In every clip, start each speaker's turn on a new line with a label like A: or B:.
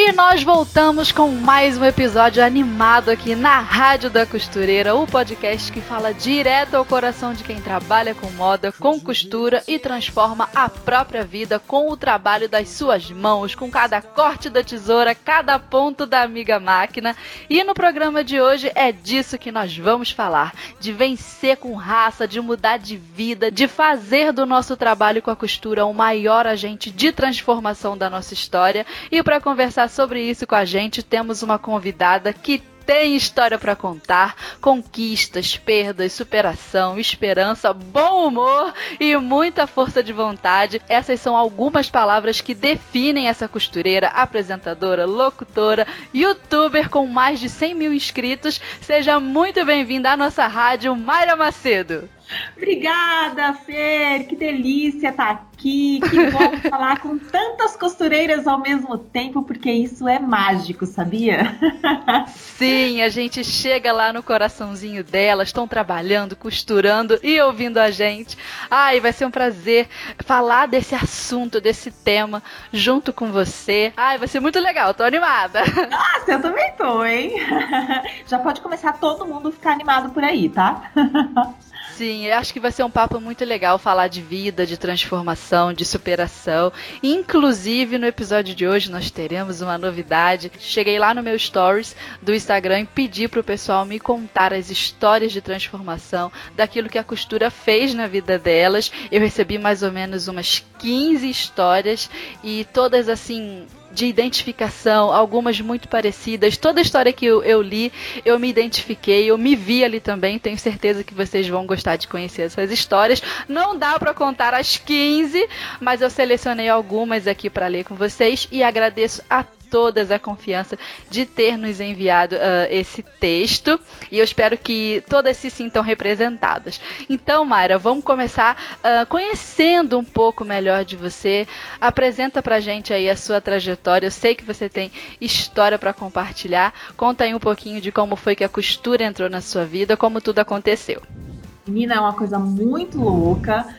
A: E nós voltamos com mais um episódio animado aqui na Rádio da Costureira, o podcast que fala direto ao coração de quem trabalha com moda, com costura e transforma a própria vida com o trabalho das suas mãos, com cada corte da tesoura, cada ponto da amiga máquina. E no programa de hoje é disso que nós vamos falar: de vencer com raça, de mudar de vida, de fazer do nosso trabalho com a costura o maior agente de transformação da nossa história. E para conversar sobre isso com a gente, temos uma convidada que tem história para contar, conquistas, perdas, superação, esperança, bom humor e muita força de vontade. Essas são algumas palavras que definem essa costureira, apresentadora, locutora, youtuber com mais de 100 mil inscritos. Seja muito bem-vinda à nossa rádio, Mayra Macedo.
B: Obrigada, Fer. Que delícia estar aqui. Que bom falar com tantas costureiras ao mesmo tempo, porque isso é mágico, sabia?
A: Sim, a gente chega lá no coraçãozinho delas, estão trabalhando, costurando e ouvindo a gente. Ai, vai ser um prazer falar desse assunto, desse tema, junto com você. Ai, vai ser muito legal, tô animada.
B: Nossa, eu também tô, hein? Já pode começar todo mundo ficar animado por aí, tá?
A: Sim, eu acho que vai ser um papo muito legal falar de vida, de transformação, de superação. Inclusive, no episódio de hoje nós teremos uma novidade. Cheguei lá no meu stories do Instagram e pedi pro pessoal me contar as histórias de transformação daquilo que a costura fez na vida delas. Eu recebi mais ou menos umas 15 histórias e todas assim de identificação, algumas muito parecidas. Toda a história que eu, eu, li, eu me identifiquei, eu me vi ali também. Tenho certeza que vocês vão gostar de conhecer essas histórias. Não dá para contar as 15, mas eu selecionei algumas aqui para ler com vocês e agradeço a todas a confiança de ter nos enviado uh, esse texto e eu espero que todas se sintam representadas. Então, Mayra, vamos começar uh, conhecendo um pouco melhor de você. Apresenta pra gente aí a sua trajetória. Eu sei que você tem história para compartilhar. Conta aí um pouquinho de como foi que a costura entrou na sua vida, como tudo aconteceu.
B: Menina, é uma coisa muito louca.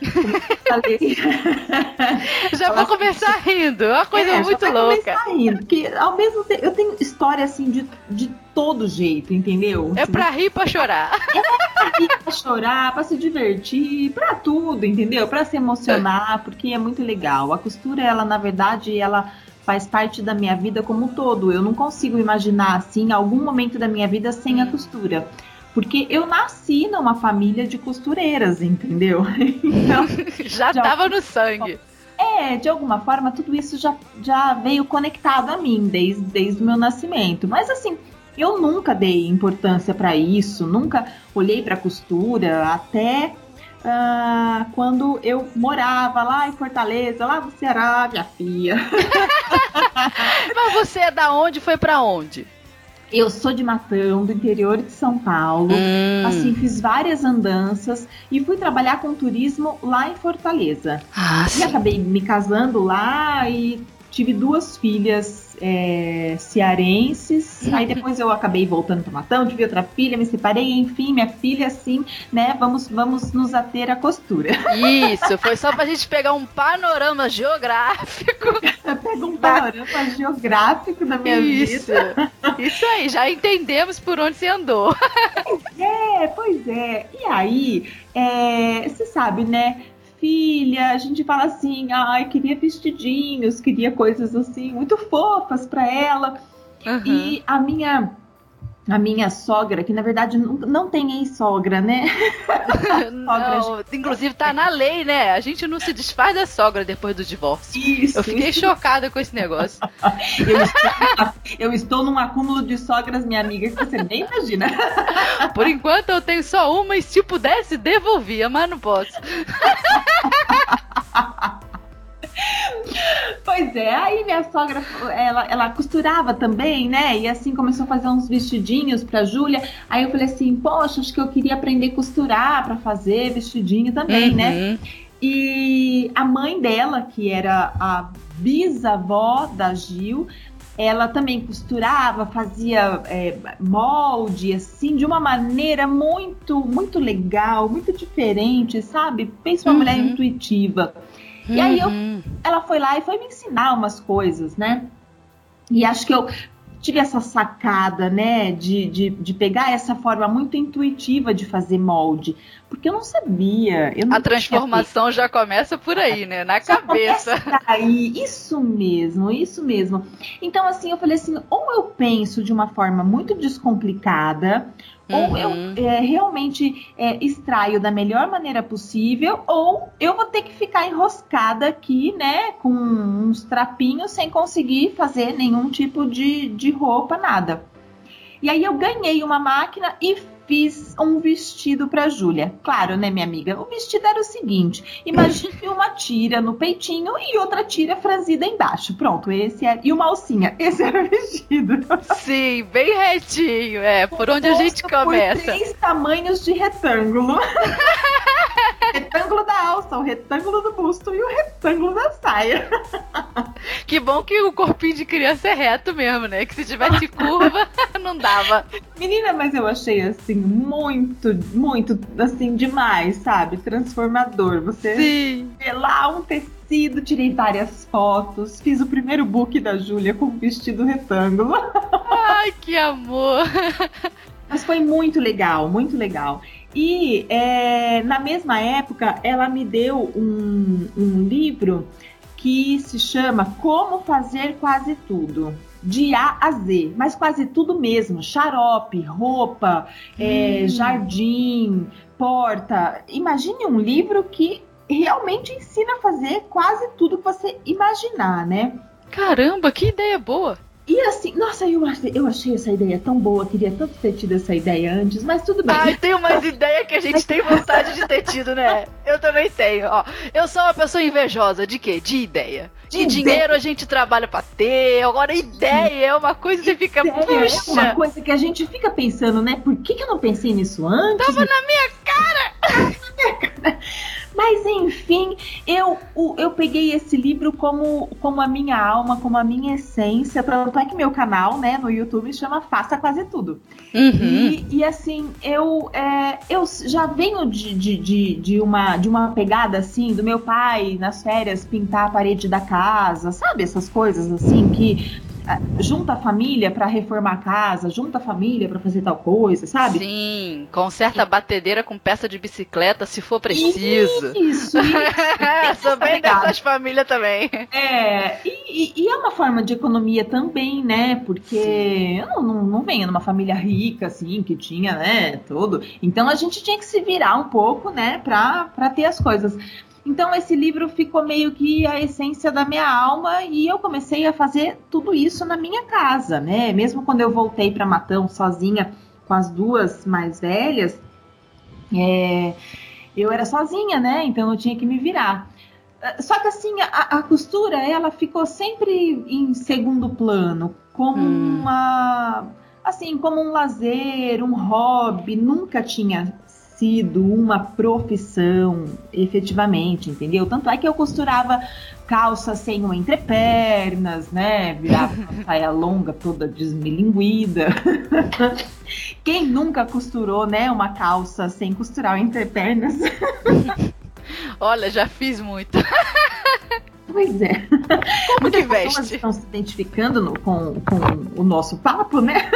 A: já vou começar rindo. É uma coisa é, muito já louca.
B: começar rindo. Porque ao mesmo tempo, eu tenho história assim de, de todo jeito, entendeu?
A: É pra rir pra chorar.
B: É pra rir pra chorar, pra se divertir, pra tudo, entendeu? Pra se emocionar, porque é muito legal. A costura, ela, na verdade, ela faz parte da minha vida como um todo. Eu não consigo imaginar assim algum momento da minha vida sem a costura. Porque eu nasci numa família de costureiras, entendeu?
A: Então, já estava no sangue.
B: É, de alguma forma, tudo isso já, já veio conectado a mim desde, desde o meu nascimento. Mas assim, eu nunca dei importância para isso, nunca olhei para costura até uh, quando eu morava lá em Fortaleza, lá no Ceará, minha filha.
A: Mas você é da onde? Foi para onde?
B: Eu sou de Matão, do interior de São Paulo. Hum. Assim, fiz várias andanças e fui trabalhar com turismo lá em Fortaleza. Ah, e sim. acabei me casando lá e tive duas filhas é, cearenses. Aí depois eu acabei voltando para Matão, tive outra filha, me separei, enfim, minha filha, assim, né? Vamos, vamos nos ater à costura.
A: Isso, foi só pra gente pegar um panorama geográfico.
B: Pega um panorama geográfico da minha
A: Isso.
B: vida.
A: Isso aí, já entendemos por onde você andou.
B: Pois é, pois é. E aí, é, você sabe, né? Filha, a gente fala assim, ai, queria vestidinhos, queria coisas assim muito fofas para ela. Uhum. E a minha a minha sogra, que na verdade não, não tem ex-sogra, né?
A: não, inclusive tá na lei, né? A gente não se desfaz da sogra depois do divórcio. Isso. Eu fiquei isso. chocada com esse negócio.
B: eu, estou, eu, estou, num acúmulo de sogras, minha amiga, que você nem imagina.
A: Por enquanto eu tenho só uma e se pudesse devolvia, mas não posso.
B: Pois é, aí minha sogra, ela, ela costurava também, né? E assim começou a fazer uns vestidinhos pra Júlia. Aí eu falei assim, poxa, acho que eu queria aprender a costurar pra fazer vestidinho também, né? uhum. né? E a mãe dela, que era a bisavó da Gil, ela também costurava, fazia é, molde, assim, de uma maneira muito, muito legal, muito diferente, sabe? Pensa uma uhum. mulher intuitiva. Uhum. E aí eu, uhum. ela foi lá e foi me ensinar umas coisas, né? E acho que eu tive essa sacada, né, de, de, de, pegar essa forma muito intuitiva de fazer molde, porque eu não sabia. Eu não
A: a transformação já começa por aí, né, na já cabeça.
B: Aí, isso mesmo, isso mesmo. Então, assim, eu falei assim, ou eu penso de uma forma muito descomplicada, ou eu uhum. é, realmente é, extraio da melhor maneira possível, ou eu vou ter que ficar enroscada aqui, né, com uns trapinhos sem conseguir fazer nenhum tipo de, de roupa, nada. E aí eu ganhei uma máquina e fiz um vestido para Júlia. Claro, né, minha amiga? O vestido era o seguinte: imagine uma tira no peitinho e outra tira franzida embaixo. Pronto, esse era. E uma alcinha. Esse era o vestido.
A: Sim, bem retinho. É, por onde a gente começa.
B: Por três tamanhos de retângulo. retângulo da alça, o retângulo do busto e o retângulo da saia.
A: Que bom que o corpinho de criança é reto mesmo, né? Que se tivesse curva, não dava.
B: Menina, mas eu achei assim muito, muito assim demais, sabe? Transformador. Você
A: Sim.
B: vê lá um tecido, tirei várias fotos, fiz o primeiro book da Júlia com vestido retângulo.
A: Ai, que amor!
B: Mas foi muito legal, muito legal. E é, na mesma época, ela me deu um, um livro que se chama Como Fazer Quase Tudo de A a Z, mas quase tudo mesmo: xarope, roupa, é, hum. é, jardim, porta. Imagine um livro que realmente ensina a fazer quase tudo que você imaginar, né?
A: Caramba, que ideia boa!
B: E assim, nossa, eu achei, eu achei essa ideia tão boa, queria tanto ter tido essa ideia antes, mas tudo bem.
A: Ai, tem umas ideias que a gente tem vontade de ter tido, né? Eu também tenho, ó. Eu sou uma pessoa invejosa de quê? De ideia. De, de dinheiro ideia. a gente trabalha pra ter, agora ideia é uma coisa que fica, puxa.
B: É uma coisa que a gente fica pensando, né? Por que, que eu não pensei nisso antes?
A: Tava na minha cara! Tava na minha
B: cara. Mas enfim, eu, eu peguei esse livro como, como a minha alma, como a minha essência. Tanto é que meu canal, né, no YouTube chama Faça Quase Tudo. Uhum. E, e, assim, eu, é, eu já venho de, de, de, de, uma, de uma pegada assim, do meu pai nas férias pintar a parede da casa, sabe? Essas coisas assim que junta a família para reformar a casa, junta a família para fazer tal coisa, sabe?
A: Sim, conserta a batedeira com peça de bicicleta se for preciso.
B: Isso, isso.
A: Sou bem dessas famílias também.
B: É, e, e, é uma forma de economia também, né? Porque Sim. eu não, não, não venho numa família rica, assim, que tinha, né, tudo. Então a gente tinha que se virar um pouco, né, pra, pra ter as coisas. Então esse livro ficou meio que a essência da minha alma e eu comecei a fazer tudo isso na minha casa, né? Mesmo quando eu voltei para Matão sozinha com as duas mais velhas, é, eu era sozinha, né? Então eu tinha que me virar. Só que assim, a, a costura, ela ficou sempre em segundo plano, como hum. uma assim, como um lazer, um hobby, nunca tinha sido uma profissão efetivamente, entendeu? Tanto é que eu costurava calça sem uma entrepernas, né? Virava uma saia longa toda desmilinguida. Quem nunca costurou, né, uma calça sem costurar o entrepernas?
A: Olha, já fiz muito.
B: Pois é. Como que pessoas estão se identificando no, com, com o nosso papo, né?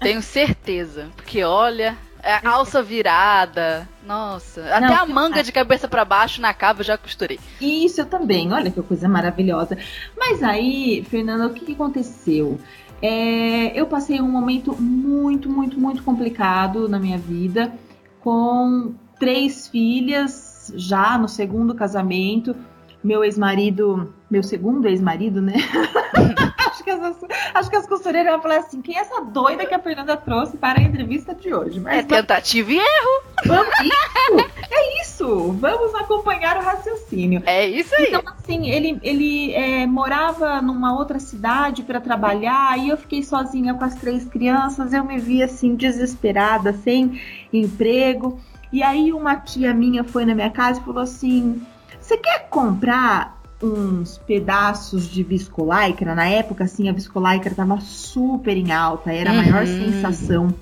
A: Tenho certeza. Porque, olha, é, alça virada. Nossa. Até a manga de cabeça para baixo na cava eu já costurei.
B: Isso eu também. Olha que coisa maravilhosa. Mas aí, Fernanda, o que, que aconteceu? É, eu passei um momento muito, muito, muito complicado na minha vida, com três filhas já no segundo casamento. Meu ex-marido, meu segundo ex-marido, né? que as, acho que as costureiras vão falar assim: quem é essa doida que a Fernanda trouxe para a entrevista de hoje?
A: Mas é tentativa e erro.
B: Vamos, isso, é isso. Vamos acompanhar o raciocínio.
A: É isso aí.
B: Então, assim, ele, ele é, morava numa outra cidade para trabalhar e eu fiquei sozinha com as três crianças. Eu me vi assim, desesperada, sem emprego. E aí uma tia minha foi na minha casa e falou assim: Você quer comprar uns pedaços de viscolaicra? Na época, assim, a viscolaicra tava super em alta, era a uhum. maior sensação.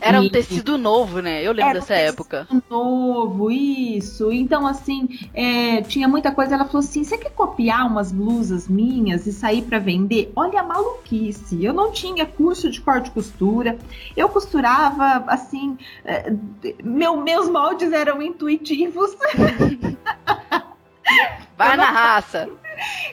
A: Era um tecido novo, né? Eu lembro dessa um época.
B: Novo, isso. Então, assim, é, tinha muita coisa. Ela falou assim: você quer copiar umas blusas minhas e sair para vender? Olha a maluquice. Eu não tinha curso de corte e costura. Eu costurava, assim. É, meu, meus moldes eram intuitivos.
A: Vai na raça.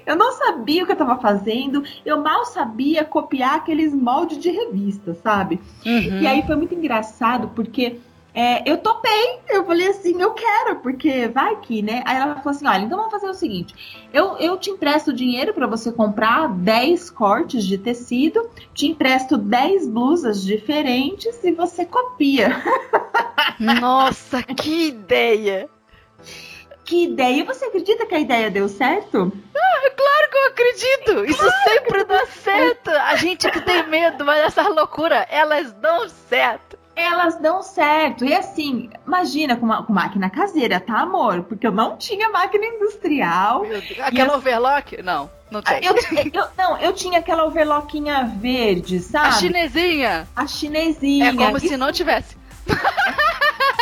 B: Eu não sabia o que eu estava fazendo, eu mal sabia copiar aqueles moldes de revista, sabe? Uhum. E aí foi muito engraçado, porque é, eu topei, eu falei assim, eu quero, porque vai que, né? Aí ela falou assim: olha, então vamos fazer o seguinte: eu, eu te empresto dinheiro para você comprar 10 cortes de tecido, te empresto 10 blusas diferentes e você copia.
A: Nossa, que ideia!
B: Que ideia! Você acredita que a ideia deu certo?
A: Ah, é claro que eu acredito! Isso claro sempre dá certo! A gente que tem medo, mas essas loucuras, elas dão certo!
B: Elas dão certo. E assim, imagina com, uma, com máquina caseira, tá, amor? Porque eu não tinha máquina industrial.
A: Aquela eu... overlock? Não, não tem.
B: Eu, eu, não, eu tinha aquela overlockinha verde, sabe? A
A: chinesinha.
B: A chinesinha.
A: É como se não tivesse.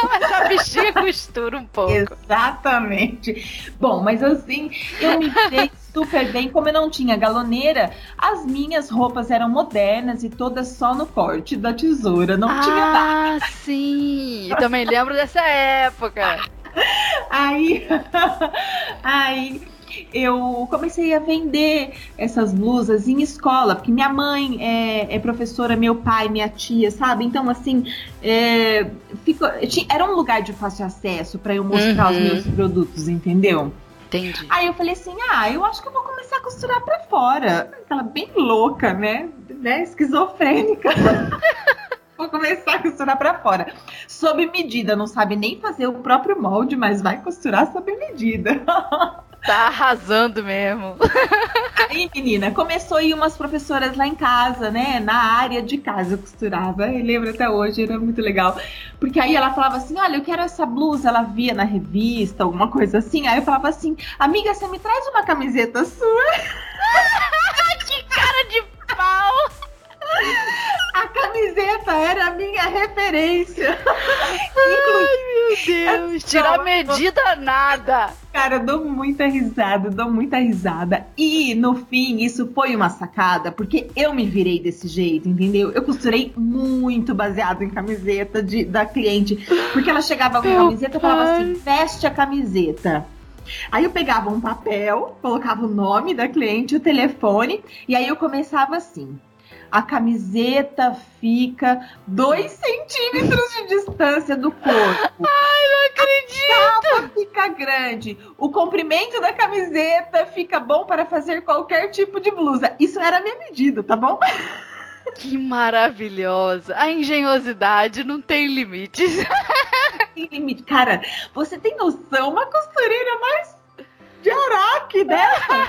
A: Mas a bichinha costura um pouco.
B: Exatamente. Bom, mas assim, eu me dei super bem. Como eu não tinha galoneira, as minhas roupas eram modernas e todas só no corte da tesoura. Não
A: ah,
B: tinha
A: nada. Ah, sim. Eu também lembro dessa época.
B: Aí, aí eu comecei a vender essas blusas em escola, porque minha mãe é, é professora, meu pai, minha tia, sabe? Então, assim, é, ficou, era um lugar de fácil acesso para eu mostrar uhum. os meus produtos, entendeu?
A: Entendi.
B: Aí eu falei assim: ah, eu acho que eu vou começar a costurar para fora. Aquela bem louca, né? né? Esquizofrênica. Vou começar a costurar para fora. Sob medida, não sabe nem fazer o próprio molde, mas vai costurar sob medida.
A: Tá arrasando mesmo.
B: Aí, menina, começou a ir umas professoras lá em casa, né? Na área de casa eu costurava. Eu lembro até hoje, era muito legal. Porque aí ela falava assim: olha, eu quero essa blusa. Ela via na revista, alguma coisa assim. Aí eu falava assim: amiga, você me traz uma camiseta sua?
A: que cara de pau!
B: A camiseta era a minha referência.
A: Ai, meu Deus. Tirar medida nada.
B: Cara, eu dou muita risada, dou muita risada. E no fim, isso foi uma sacada, porque eu me virei desse jeito, entendeu? Eu costurei muito baseado em camiseta de, da cliente. Porque ela chegava com a camiseta e falava assim: veste a camiseta. Aí eu pegava um papel, colocava o nome da cliente, o telefone, e aí eu começava assim a camiseta fica dois centímetros de distância do corpo.
A: Ai, não acredito! A
B: capa fica grande. O comprimento da camiseta fica bom para fazer qualquer tipo de blusa. Isso era a minha medida, tá bom?
A: Que maravilhosa! A engenhosidade não tem limites.
B: Tem limite. Cara, você tem noção? Uma costureira mais de araque dessa.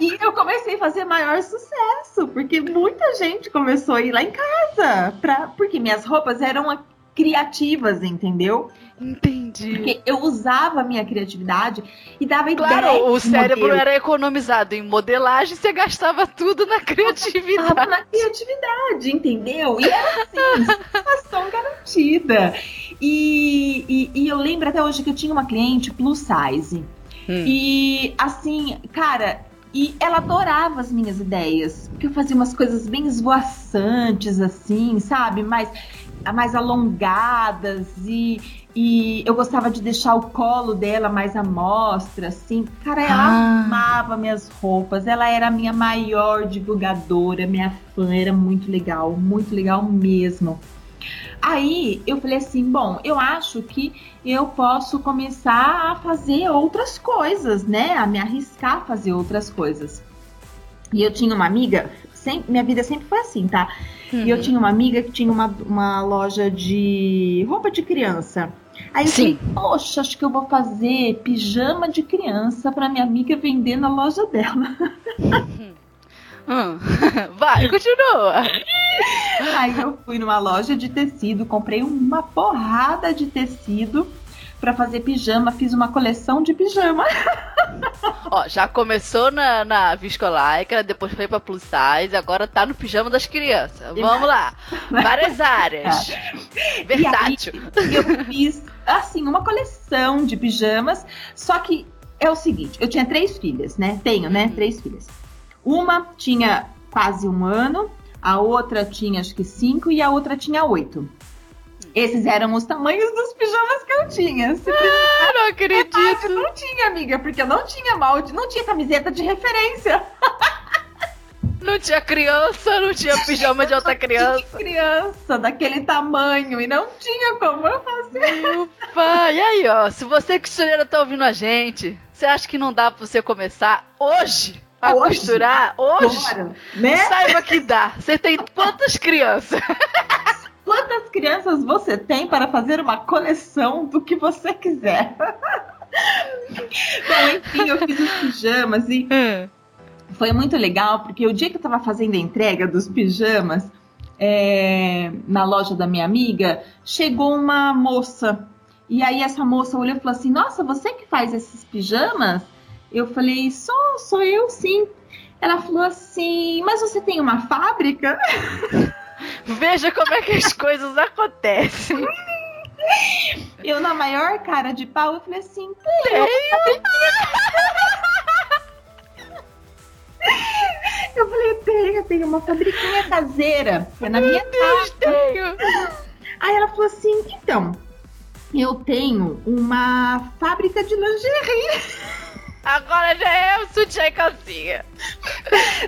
B: E eu comecei a fazer maior sucesso, porque muita gente começou a ir lá em casa, pra, porque minhas roupas eram criativas, entendeu?
A: Entendi.
B: Porque eu usava a minha criatividade e dava
A: claro,
B: ideia.
A: Claro, o cérebro modelo. era economizado em modelagem, você gastava tudo na criatividade. Gastava
B: na criatividade, entendeu? E era assim, satisfação garantida. E, e, e eu lembro até hoje que eu tinha uma cliente plus size. Hum. E assim, cara, e ela adorava as minhas ideias, porque eu fazia umas coisas bem esvoaçantes, assim, sabe? Mais, mais alongadas e, e eu gostava de deixar o colo dela mais à mostra, assim. Cara, ela ah. amava minhas roupas, ela era a minha maior divulgadora, minha fã, era muito legal, muito legal mesmo. Aí eu falei assim: bom, eu acho que eu posso começar a fazer outras coisas, né? A me arriscar a fazer outras coisas. E eu tinha uma amiga, sempre, minha vida sempre foi assim, tá? Uhum. E eu uhum. tinha uma amiga que tinha uma, uma loja de roupa de criança. Aí eu Sim. falei, poxa, acho que eu vou fazer pijama de criança para minha amiga vender na loja dela.
A: Hum. Vai, continua.
B: Aí eu fui numa loja de tecido, comprei uma porrada de tecido para fazer pijama, fiz uma coleção de pijama.
A: Ó, já começou na, na viscolaica, depois foi pra plus size, agora tá no pijama das crianças. Vamos lá. Várias áreas. É. Versátil.
B: Aí, eu fiz, assim, uma coleção de pijamas, só que é o seguinte, eu tinha três filhas, né? Tenho, né? Três filhas. Uma tinha quase um ano, a outra tinha acho que cinco e a outra tinha oito. Esses eram os tamanhos dos pijamas que eu tinha.
A: Se ah, não acredito.
B: Não tinha, amiga, porque eu não tinha molde, não tinha camiseta de referência.
A: Não tinha criança, não tinha pijama de outra criança.
B: Tinha criança daquele tamanho e não tinha como eu fazer.
A: Opa, e aí, ó, se você que costureira tá ouvindo a gente, você acha que não dá pra você começar hoje a hoje? costurar hoje? Agora, né? Saiba que dá. Você tem quantas crianças?
B: Quantas crianças você tem para fazer uma coleção do que você quiser? Bom, enfim, eu fiz os pijamas e hum. foi muito legal, porque o dia que eu estava fazendo a entrega dos pijamas é, na loja da minha amiga, chegou uma moça. E aí essa moça olhou e falou assim: Nossa, você que faz esses pijamas? Eu falei: Sou, sou eu sim. Ela falou assim: Mas você tem uma fábrica?
A: Veja como é que as coisas acontecem.
B: Eu, na maior cara de pau, eu falei assim: tenho. Eu falei: tenho, tenho uma fabriquinha caseira. É na minha Deus, casa. Tenho. Aí ela falou assim: então, eu tenho uma fábrica de lingerie.
A: Agora já é o sutiã e calcinha.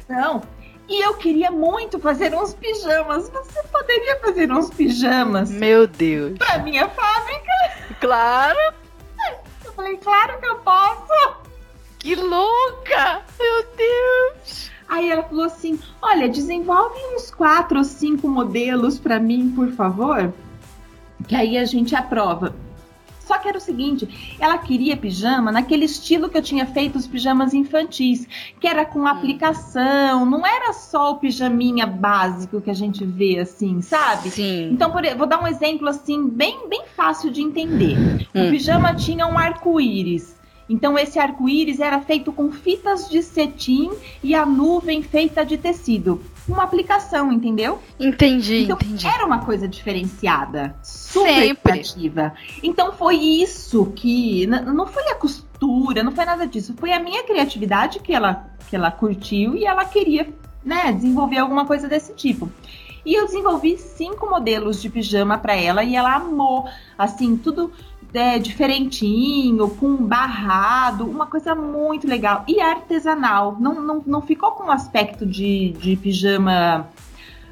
B: Não, e eu queria muito fazer uns pijamas. Você poderia fazer uns pijamas?
A: Meu Deus.
B: Pra minha fábrica?
A: Claro.
B: Eu falei, claro que eu posso.
A: Que louca! Meu Deus!
B: Aí ela falou assim: Olha, desenvolve uns quatro ou cinco modelos para mim, por favor. Que aí a gente aprova. Só que era o seguinte, ela queria pijama naquele estilo que eu tinha feito os pijamas infantis, que era com hum. aplicação, não era só o pijaminha básico que a gente vê assim, sabe?
A: Sim.
B: Então, por, vou dar um exemplo assim, bem, bem fácil de entender. Hum. O pijama tinha um arco-íris. Então, esse arco-íris era feito com fitas de cetim e a nuvem feita de tecido uma aplicação, entendeu?
A: Entendi,
B: então,
A: entendi.
B: Era uma coisa diferenciada, super Sempre. criativa. Então foi isso que não foi a costura, não foi nada disso, foi a minha criatividade que ela que ela curtiu e ela queria, né, desenvolver alguma coisa desse tipo. E eu desenvolvi cinco modelos de pijama para ela e ela amou, assim, tudo é, diferentinho, com barrado, uma coisa muito legal. E artesanal, não, não, não ficou com um aspecto de, de pijama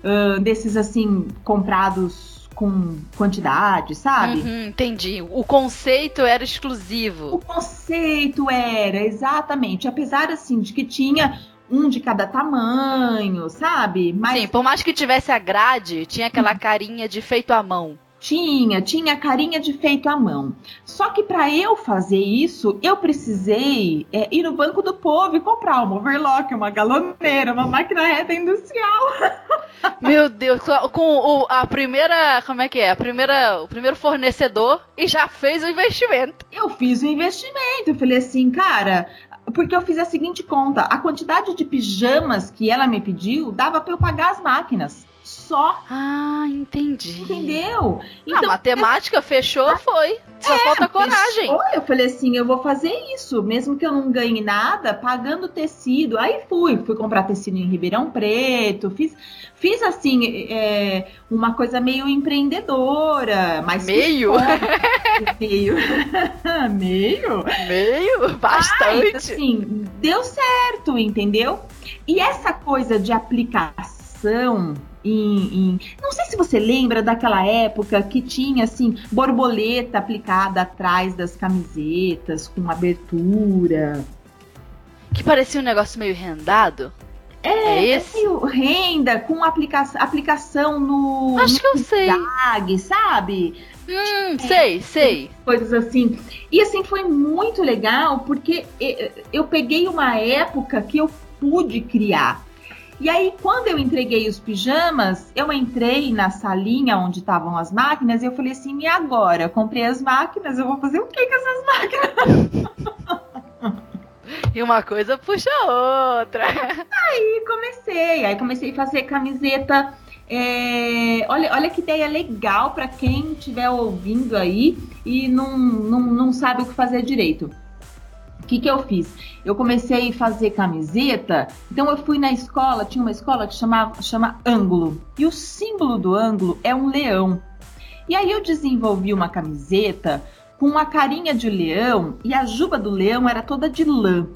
B: uh, desses assim, comprados com quantidade, sabe?
A: Uhum, entendi. O conceito era exclusivo.
B: O conceito era, exatamente. Apesar assim de que tinha um de cada tamanho, sabe?
A: Mas... Sim, por mais que tivesse a grade, tinha aquela carinha de feito à mão.
B: Tinha, tinha carinha de feito à mão. Só que para eu fazer isso, eu precisei é, ir no Banco do Povo e comprar uma overlock, uma galoneira, uma máquina reta industrial.
A: Meu Deus, com o, a primeira, como é que é? A primeira, o primeiro fornecedor e já fez o investimento.
B: Eu fiz o investimento. Eu falei assim, cara, porque eu fiz a seguinte conta: a quantidade de pijamas que ela me pediu dava para eu pagar as máquinas só.
A: Ah, entendi.
B: Entendeu?
A: Então, a matemática eu... fechou, ah, foi. Só é, falta coragem. Fechou,
B: eu falei assim, eu vou fazer isso, mesmo que eu não ganhe nada, pagando tecido. Aí fui, fui comprar tecido em Ribeirão Preto, fiz, fiz assim, é, uma coisa meio empreendedora, mas
A: meio,
B: meio, meio,
A: meio, bastante.
B: assim, deu certo, entendeu? E essa coisa de aplicação em, em, Não sei se você lembra daquela época que tinha assim borboleta aplicada atrás das camisetas com abertura.
A: Que parecia um negócio meio rendado.
B: É, é esse? É renda com aplica aplicação no.
A: Acho no que eu sei.
B: Tag, sabe?
A: Hum, é, sei, sei.
B: Coisas assim. E assim, foi muito legal porque eu peguei uma época que eu pude criar. E aí, quando eu entreguei os pijamas, eu entrei na salinha onde estavam as máquinas e eu falei assim: e agora? Eu comprei as máquinas, eu vou fazer o que com essas máquinas?
A: E uma coisa puxa a outra.
B: Aí comecei, aí comecei a fazer camiseta. É, olha, olha que ideia legal para quem estiver ouvindo aí e não, não, não sabe o que fazer direito. O que, que eu fiz? Eu comecei a fazer camiseta, então eu fui na escola, tinha uma escola que chamava, chama Ângulo, e o símbolo do ângulo é um leão. E aí eu desenvolvi uma camiseta com uma carinha de leão e a juba do leão era toda de lã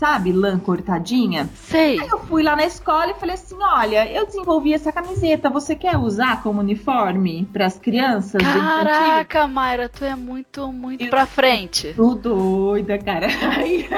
B: sabe, lã cortadinha.
A: Sei.
B: Aí eu fui lá na escola e falei assim: olha, eu desenvolvi essa camiseta, você quer usar como uniforme para as crianças?
A: Caraca, Mayra, tu é muito, muito eu, pra frente.
B: Tô doida, cara.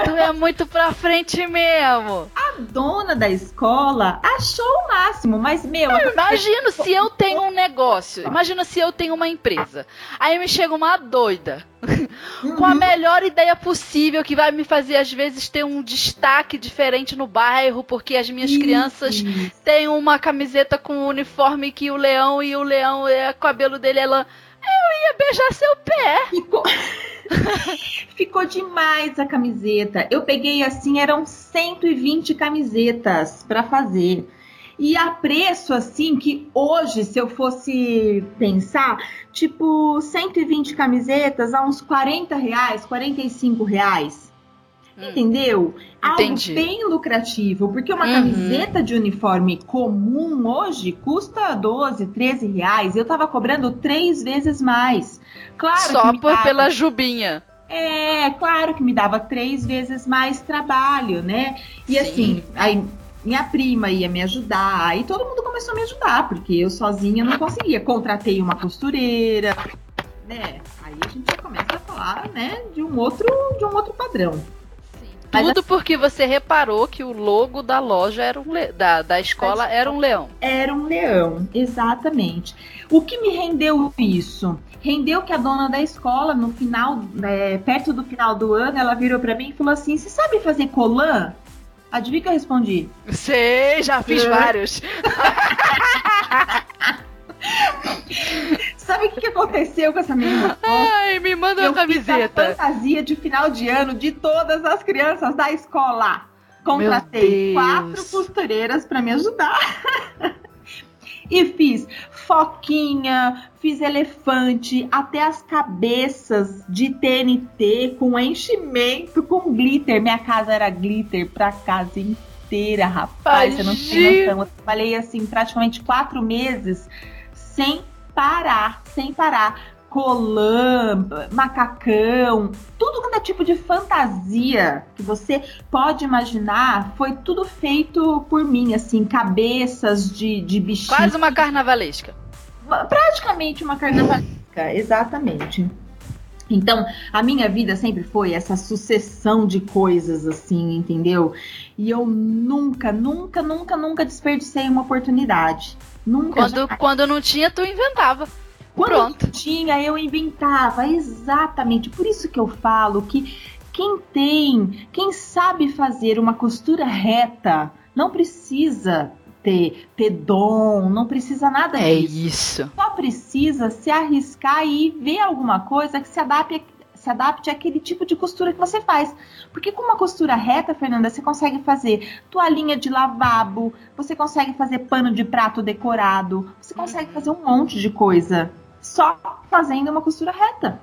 A: tu é muito pra frente mesmo.
B: A dona da escola achou o máximo, mas meu.
A: Eu imagino se eu tenho um negócio, imagina se eu tenho uma empresa. Aí me chega uma doida uhum. com a melhor ideia possível que vai me fazer às vezes ter um destaque diferente no bairro, porque as minhas crianças têm uma camiseta com um uniforme que o leão e o leão, é, o cabelo dele ela eu ia beijar seu pé.
B: Ficou... Ficou demais a camiseta. Eu peguei assim, eram 120 camisetas para fazer. E a preço assim que hoje, se eu fosse pensar, tipo 120 camisetas a uns 40 reais, 45 reais. Hum. Entendeu? Entendi. Algo bem lucrativo, porque uma uhum. camiseta de uniforme comum hoje custa 12, 13 reais. Eu tava cobrando três vezes mais. Claro
A: Só por, dava... pela jubinha.
B: É, claro que me dava três vezes mais trabalho, né? E Sim. assim, aí minha prima ia me ajudar, aí todo mundo começou a me ajudar, porque eu sozinha não conseguia. Contratei uma costureira, né? Aí a gente já começa a falar, né, de um outro, de um outro padrão.
A: Mas Tudo assim, porque você reparou que o logo da loja era um le... da, da escola era um leão.
B: Era um leão, exatamente. O que me rendeu isso? Rendeu que a dona da escola, no final, é, perto do final do ano, ela virou para mim e falou assim: Você sabe fazer colã? Adivinha que eu respondi?
A: Sei, já fiz vários.
B: Sabe o que, aconteceu com essa menina?
A: Ai, me manda uma camiseta.
B: Fiz a fantasia de final de ano de todas as crianças da escola. Contratei quatro costureiras para me ajudar. e fiz foquinha, fiz elefante, até as cabeças de TNT com enchimento, com glitter. Minha casa era glitter pra casa inteira, rapaz. Você não tem noção. Eu trabalhei assim praticamente quatro meses sem parar, sem parar. Colã, macacão, tudo quanto é tipo de fantasia que você pode imaginar, foi tudo feito por mim, assim, cabeças de, de bichinhos.
A: Quase uma carnavalesca.
B: Praticamente uma carnavalesca, exatamente. Então, a minha vida sempre foi essa sucessão de coisas assim, entendeu? E eu nunca, nunca, nunca, nunca desperdicei uma oportunidade. Nunca.
A: Quando, quando não tinha, tu inventava.
B: Quando Pronto. tinha, eu inventava. Exatamente. Por isso que eu falo que quem tem, quem sabe fazer uma costura reta, não precisa ter, ter dom, não precisa nada
A: é disso. É isso.
B: Só precisa se arriscar e ver alguma coisa que se adapte, se adapte àquele tipo de costura que você faz. Porque com uma costura reta, Fernanda, você consegue fazer toalhinha de lavabo, você consegue fazer pano de prato decorado, você consegue uhum. fazer um monte de coisa só fazendo uma costura reta.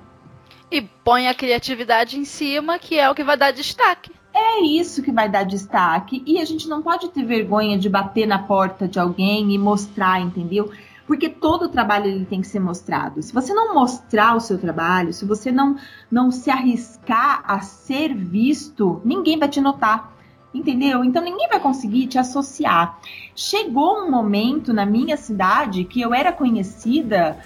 A: E põe a criatividade em cima, que é o que vai dar destaque.
B: É isso que vai dar destaque. E a gente não pode ter vergonha de bater na porta de alguém e mostrar, entendeu? Porque todo o trabalho ele tem que ser mostrado. Se você não mostrar o seu trabalho, se você não, não se arriscar a ser visto, ninguém vai te notar. Entendeu? Então ninguém vai conseguir te associar. Chegou um momento na minha cidade que eu era conhecida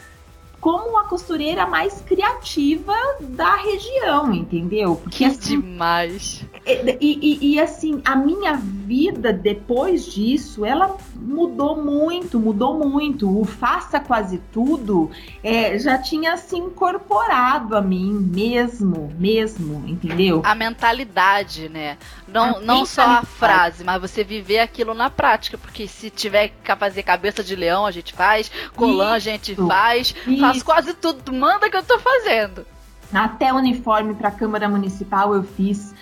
B: como a costureira mais criativa da região, entendeu?
A: Porque, que assim, demais!
B: E, e, e, assim, a minha vida depois disso, ela mudou muito, mudou muito. O faça quase tudo é, já tinha se incorporado a mim mesmo, mesmo, entendeu?
A: A mentalidade, né? Não, a não só a frase, mas você viver aquilo na prática. Porque se tiver que fazer cabeça de leão, a gente faz, colã a gente faz, isso. faz quase tudo. Manda que eu tô fazendo.
B: Até uniforme para a Câmara Municipal eu fiz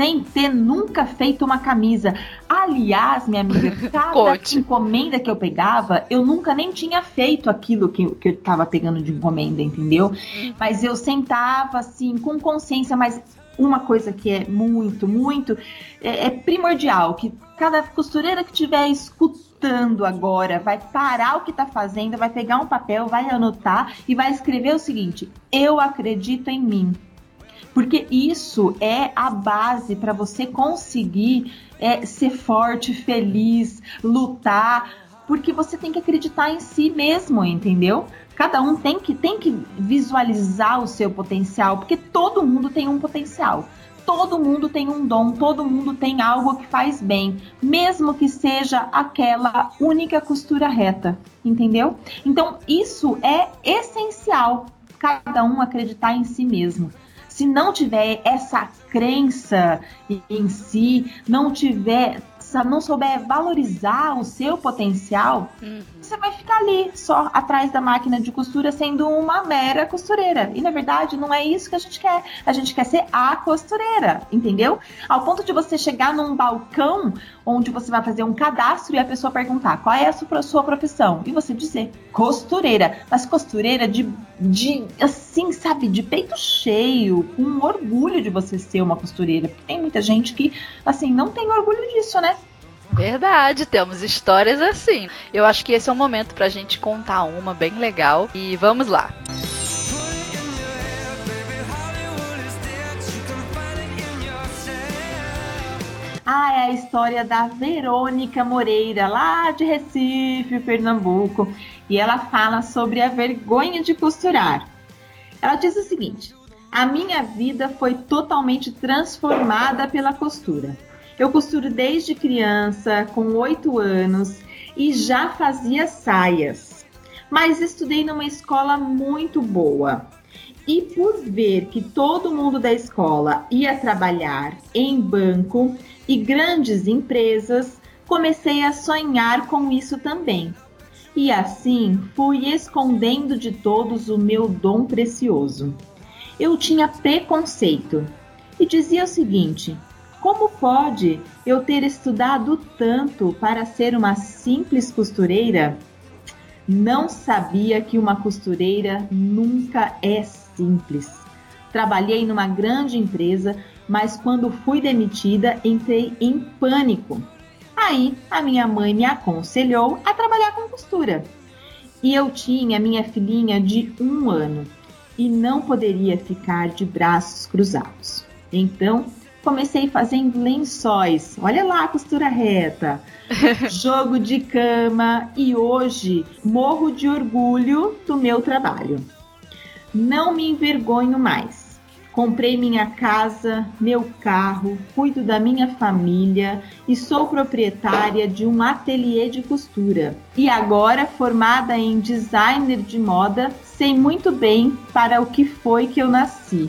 B: sem ter nunca feito uma camisa. Aliás, minha amiga, cada encomenda que eu pegava, eu nunca nem tinha feito aquilo que, que eu tava pegando de encomenda, entendeu? Mas eu sentava assim, com consciência, mas uma coisa que é muito, muito é, é primordial, que cada costureira que estiver escutando agora vai parar o que está fazendo, vai pegar um papel, vai anotar e vai escrever o seguinte: eu acredito em mim porque isso é a base para você conseguir é, ser forte, feliz, lutar, porque você tem que acreditar em si mesmo, entendeu? Cada um tem que, tem que visualizar o seu potencial, porque todo mundo tem um potencial. Todo mundo tem um dom, todo mundo tem algo que faz bem, mesmo que seja aquela única costura reta, entendeu? Então, isso é essencial, cada um acreditar em si mesmo se não tiver essa crença em si, não tiver, não souber valorizar o seu potencial, uhum você vai ficar ali, só atrás da máquina de costura, sendo uma mera costureira. E na verdade, não é isso que a gente quer. A gente quer ser a costureira, entendeu? Ao ponto de você chegar num balcão onde você vai fazer um cadastro e a pessoa perguntar qual é a sua, profissão. E você dizer costureira. Mas costureira de, de, assim, sabe, de peito cheio, com orgulho de você ser uma costureira. Porque tem muita gente que, assim, não tem orgulho disso, né?
A: Verdade, temos histórias assim. Eu acho que esse é o momento pra gente contar uma bem legal. E vamos lá.
B: Ah, é a história da Verônica Moreira, lá de Recife, Pernambuco. E ela fala sobre a vergonha de costurar. Ela diz o seguinte: A minha vida foi totalmente transformada pela costura. Eu costuro desde criança, com oito anos, e já fazia saias. Mas estudei numa escola muito boa. E por ver que todo mundo da escola ia trabalhar em banco e grandes empresas, comecei a sonhar com isso também. E assim fui escondendo de todos o meu dom precioso. Eu tinha preconceito e dizia o seguinte: como pode eu ter estudado tanto para ser uma simples costureira? Não sabia que uma costureira nunca é simples. Trabalhei numa grande empresa, mas quando fui demitida, entrei em pânico. Aí a minha mãe me aconselhou a trabalhar com costura. E eu tinha minha filhinha de um ano e não poderia ficar de braços cruzados. Então comecei fazendo lençóis. Olha lá a costura reta. Jogo de cama e hoje morro de orgulho do meu trabalho. Não me envergonho mais. Comprei minha casa, meu carro, cuido da minha família e sou proprietária de um ateliê de costura. E agora, formada em designer de moda, sei muito bem para o que foi que eu nasci.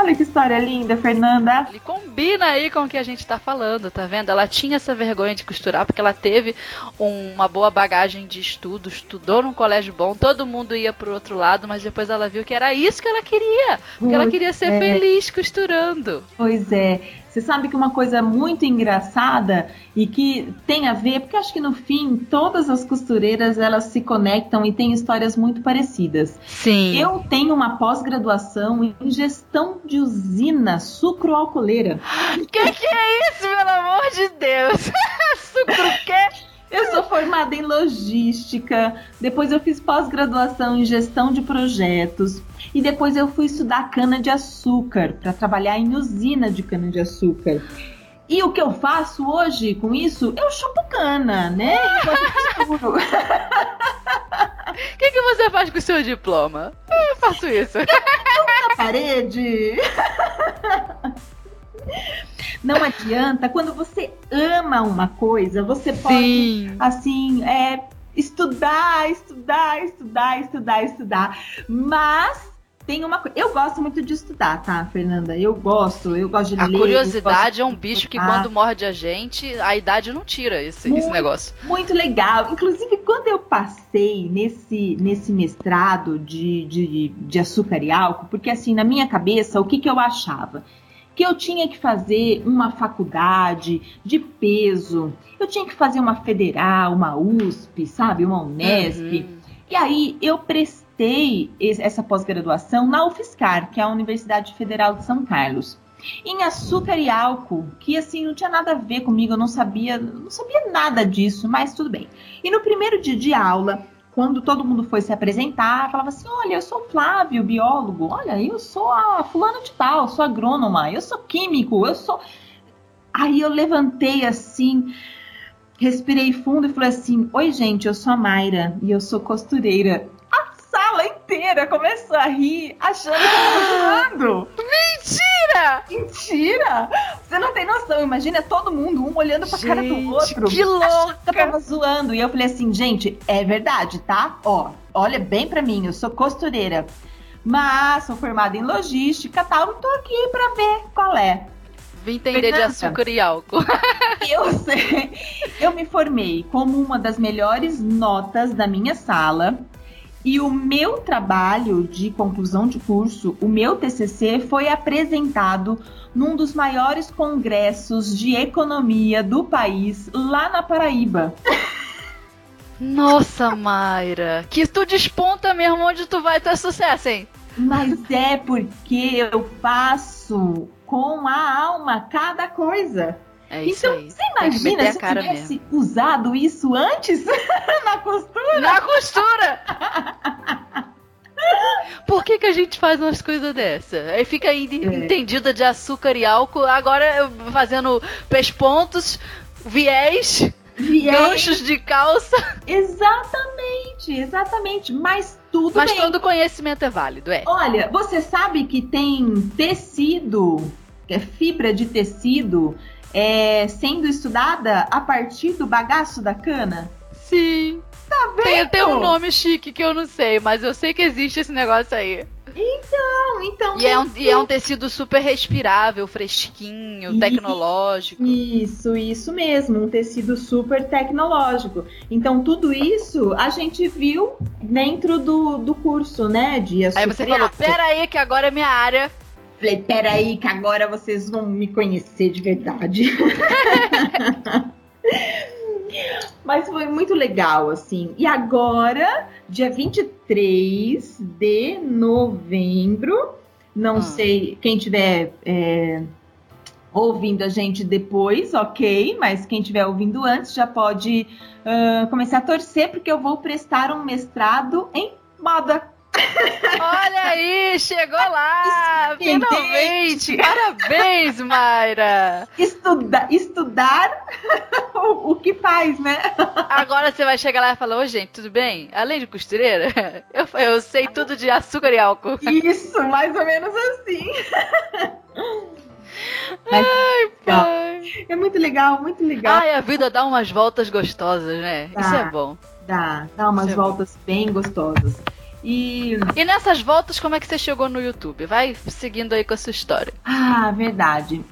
B: Olha que história linda, Fernanda.
A: Ele combina aí com o que a gente tá falando, tá vendo? Ela tinha essa vergonha de costurar porque ela teve uma boa bagagem de estudo, estudou num colégio bom, todo mundo ia pro outro lado, mas depois ela viu que era isso que ela queria. Porque ela queria ser é. feliz costurando.
B: Pois é. Você sabe que uma coisa muito engraçada e que tem a ver, porque acho que no fim todas as costureiras elas se conectam e têm histórias muito parecidas.
A: Sim.
B: Eu tenho uma pós-graduação em gestão de usina sucroalcooleira.
A: Que que é isso, pelo amor de Deus? Sucro quê?
B: Eu sou formada em logística, depois eu fiz pós-graduação em gestão de projetos e depois eu fui estudar cana de açúcar para trabalhar em usina de cana de açúcar. E o que eu faço hoje com isso? Eu chupo cana, né?
A: você faz com o seu diploma? Eu faço isso.
B: Na parede. Não adianta, quando você ama uma coisa, você pode, Sim. assim, é, estudar, estudar, estudar, estudar, estudar. Mas tem uma coisa. Eu gosto muito de estudar, tá, Fernanda? Eu gosto, eu gosto de
A: a
B: ler.
A: A curiosidade é um bicho que quando morde a gente, a idade não tira esse, muito, esse negócio.
B: Muito legal. Inclusive, quando eu passei nesse, nesse mestrado de, de, de açúcar e álcool, porque assim, na minha cabeça, o que, que eu achava? Que eu tinha que fazer uma faculdade de peso, eu tinha que fazer uma federal, uma USP, sabe, uma Unesp. Uhum. E aí eu prestei essa pós-graduação na UFSCar, que é a Universidade Federal de São Carlos. Em açúcar e álcool, que assim não tinha nada a ver comigo, eu não sabia, não sabia nada disso, mas tudo bem. E no primeiro dia de aula, quando todo mundo foi se apresentar, falava assim: Olha, eu sou Flávio, biólogo. Olha, eu sou a fulana de tal, sou agrônoma. Eu sou químico. Eu sou. Aí eu levantei assim, respirei fundo e falei assim: Oi, gente, eu sou a Mayra e eu sou costureira. Inteira começou a rir, achando que eu tava zoando.
A: Mentira!
B: Mentira! Você não tem noção. Imagina todo mundo, um olhando pra gente, cara do outro.
A: Que louca!
B: Eu tava zoando. E eu falei assim, gente, é verdade, tá? Ó, olha bem pra mim, eu sou costureira. Mas sou formada em logística tal, não tô aqui pra ver qual é.
A: Vim entender Fernanda, de açúcar e álcool.
B: Eu sei. Eu me formei como uma das melhores notas da minha sala e o meu trabalho de conclusão de curso, o meu TCC, foi apresentado num dos maiores congressos de economia do país, lá na Paraíba.
A: Nossa, Mayra, que tu desponta mesmo onde tu vai ter sucesso, hein?
B: Mas é porque eu faço com a alma cada coisa.
A: É isso então,
B: aí. você imagina se eu tivesse mesmo. usado isso antes na costura?
A: Na costura! Por que, que a gente faz umas coisas dessa? Aí fica aí é. entendida de açúcar e álcool, agora fazendo pespontos, viés, viés. ganchos de calça.
B: Exatamente, exatamente. Mas tudo
A: Mas
B: bem.
A: todo conhecimento é válido, é.
B: Olha, você sabe que tem tecido, é fibra de tecido é, sendo estudada a partir do bagaço da cana?
A: Sim.
B: Tá vendo?
A: Tem até um nome chique que eu não sei, mas eu sei que existe esse negócio aí.
B: Então, então.
A: E é, um, e é um tecido super respirável, fresquinho, isso, tecnológico.
B: Isso, isso mesmo, um tecido super tecnológico. Então, tudo isso a gente viu dentro do, do curso, né? De
A: Aí você falou: pera aí, que agora é minha área.
B: Falei, peraí, que agora vocês vão me conhecer de verdade. Mas foi muito legal, assim. E agora, dia 23 de novembro, não ah. sei, quem tiver é, ouvindo a gente depois, ok, mas quem tiver ouvindo antes já pode uh, começar a torcer, porque eu vou prestar um mestrado em moda.
A: Olha aí, chegou lá! Finalmente! Parabéns, Mayra!
B: Estuda, estudar o, o, que faz, né?
A: Agora você vai chegar lá e falar: Ô, gente, tudo bem? Além de costureira, eu, eu sei tudo de açúcar e álcool.
B: Isso, mais ou menos assim.
A: Mas, Ai, pai.
B: É muito legal, muito legal.
A: Ai, a vida dá umas voltas gostosas, né? Dá, Isso é bom.
B: Dá, dá umas Isso é voltas é bem gostosas. E...
A: e nessas voltas, como é que você chegou no YouTube? Vai seguindo aí com a sua história.
B: Ah, verdade.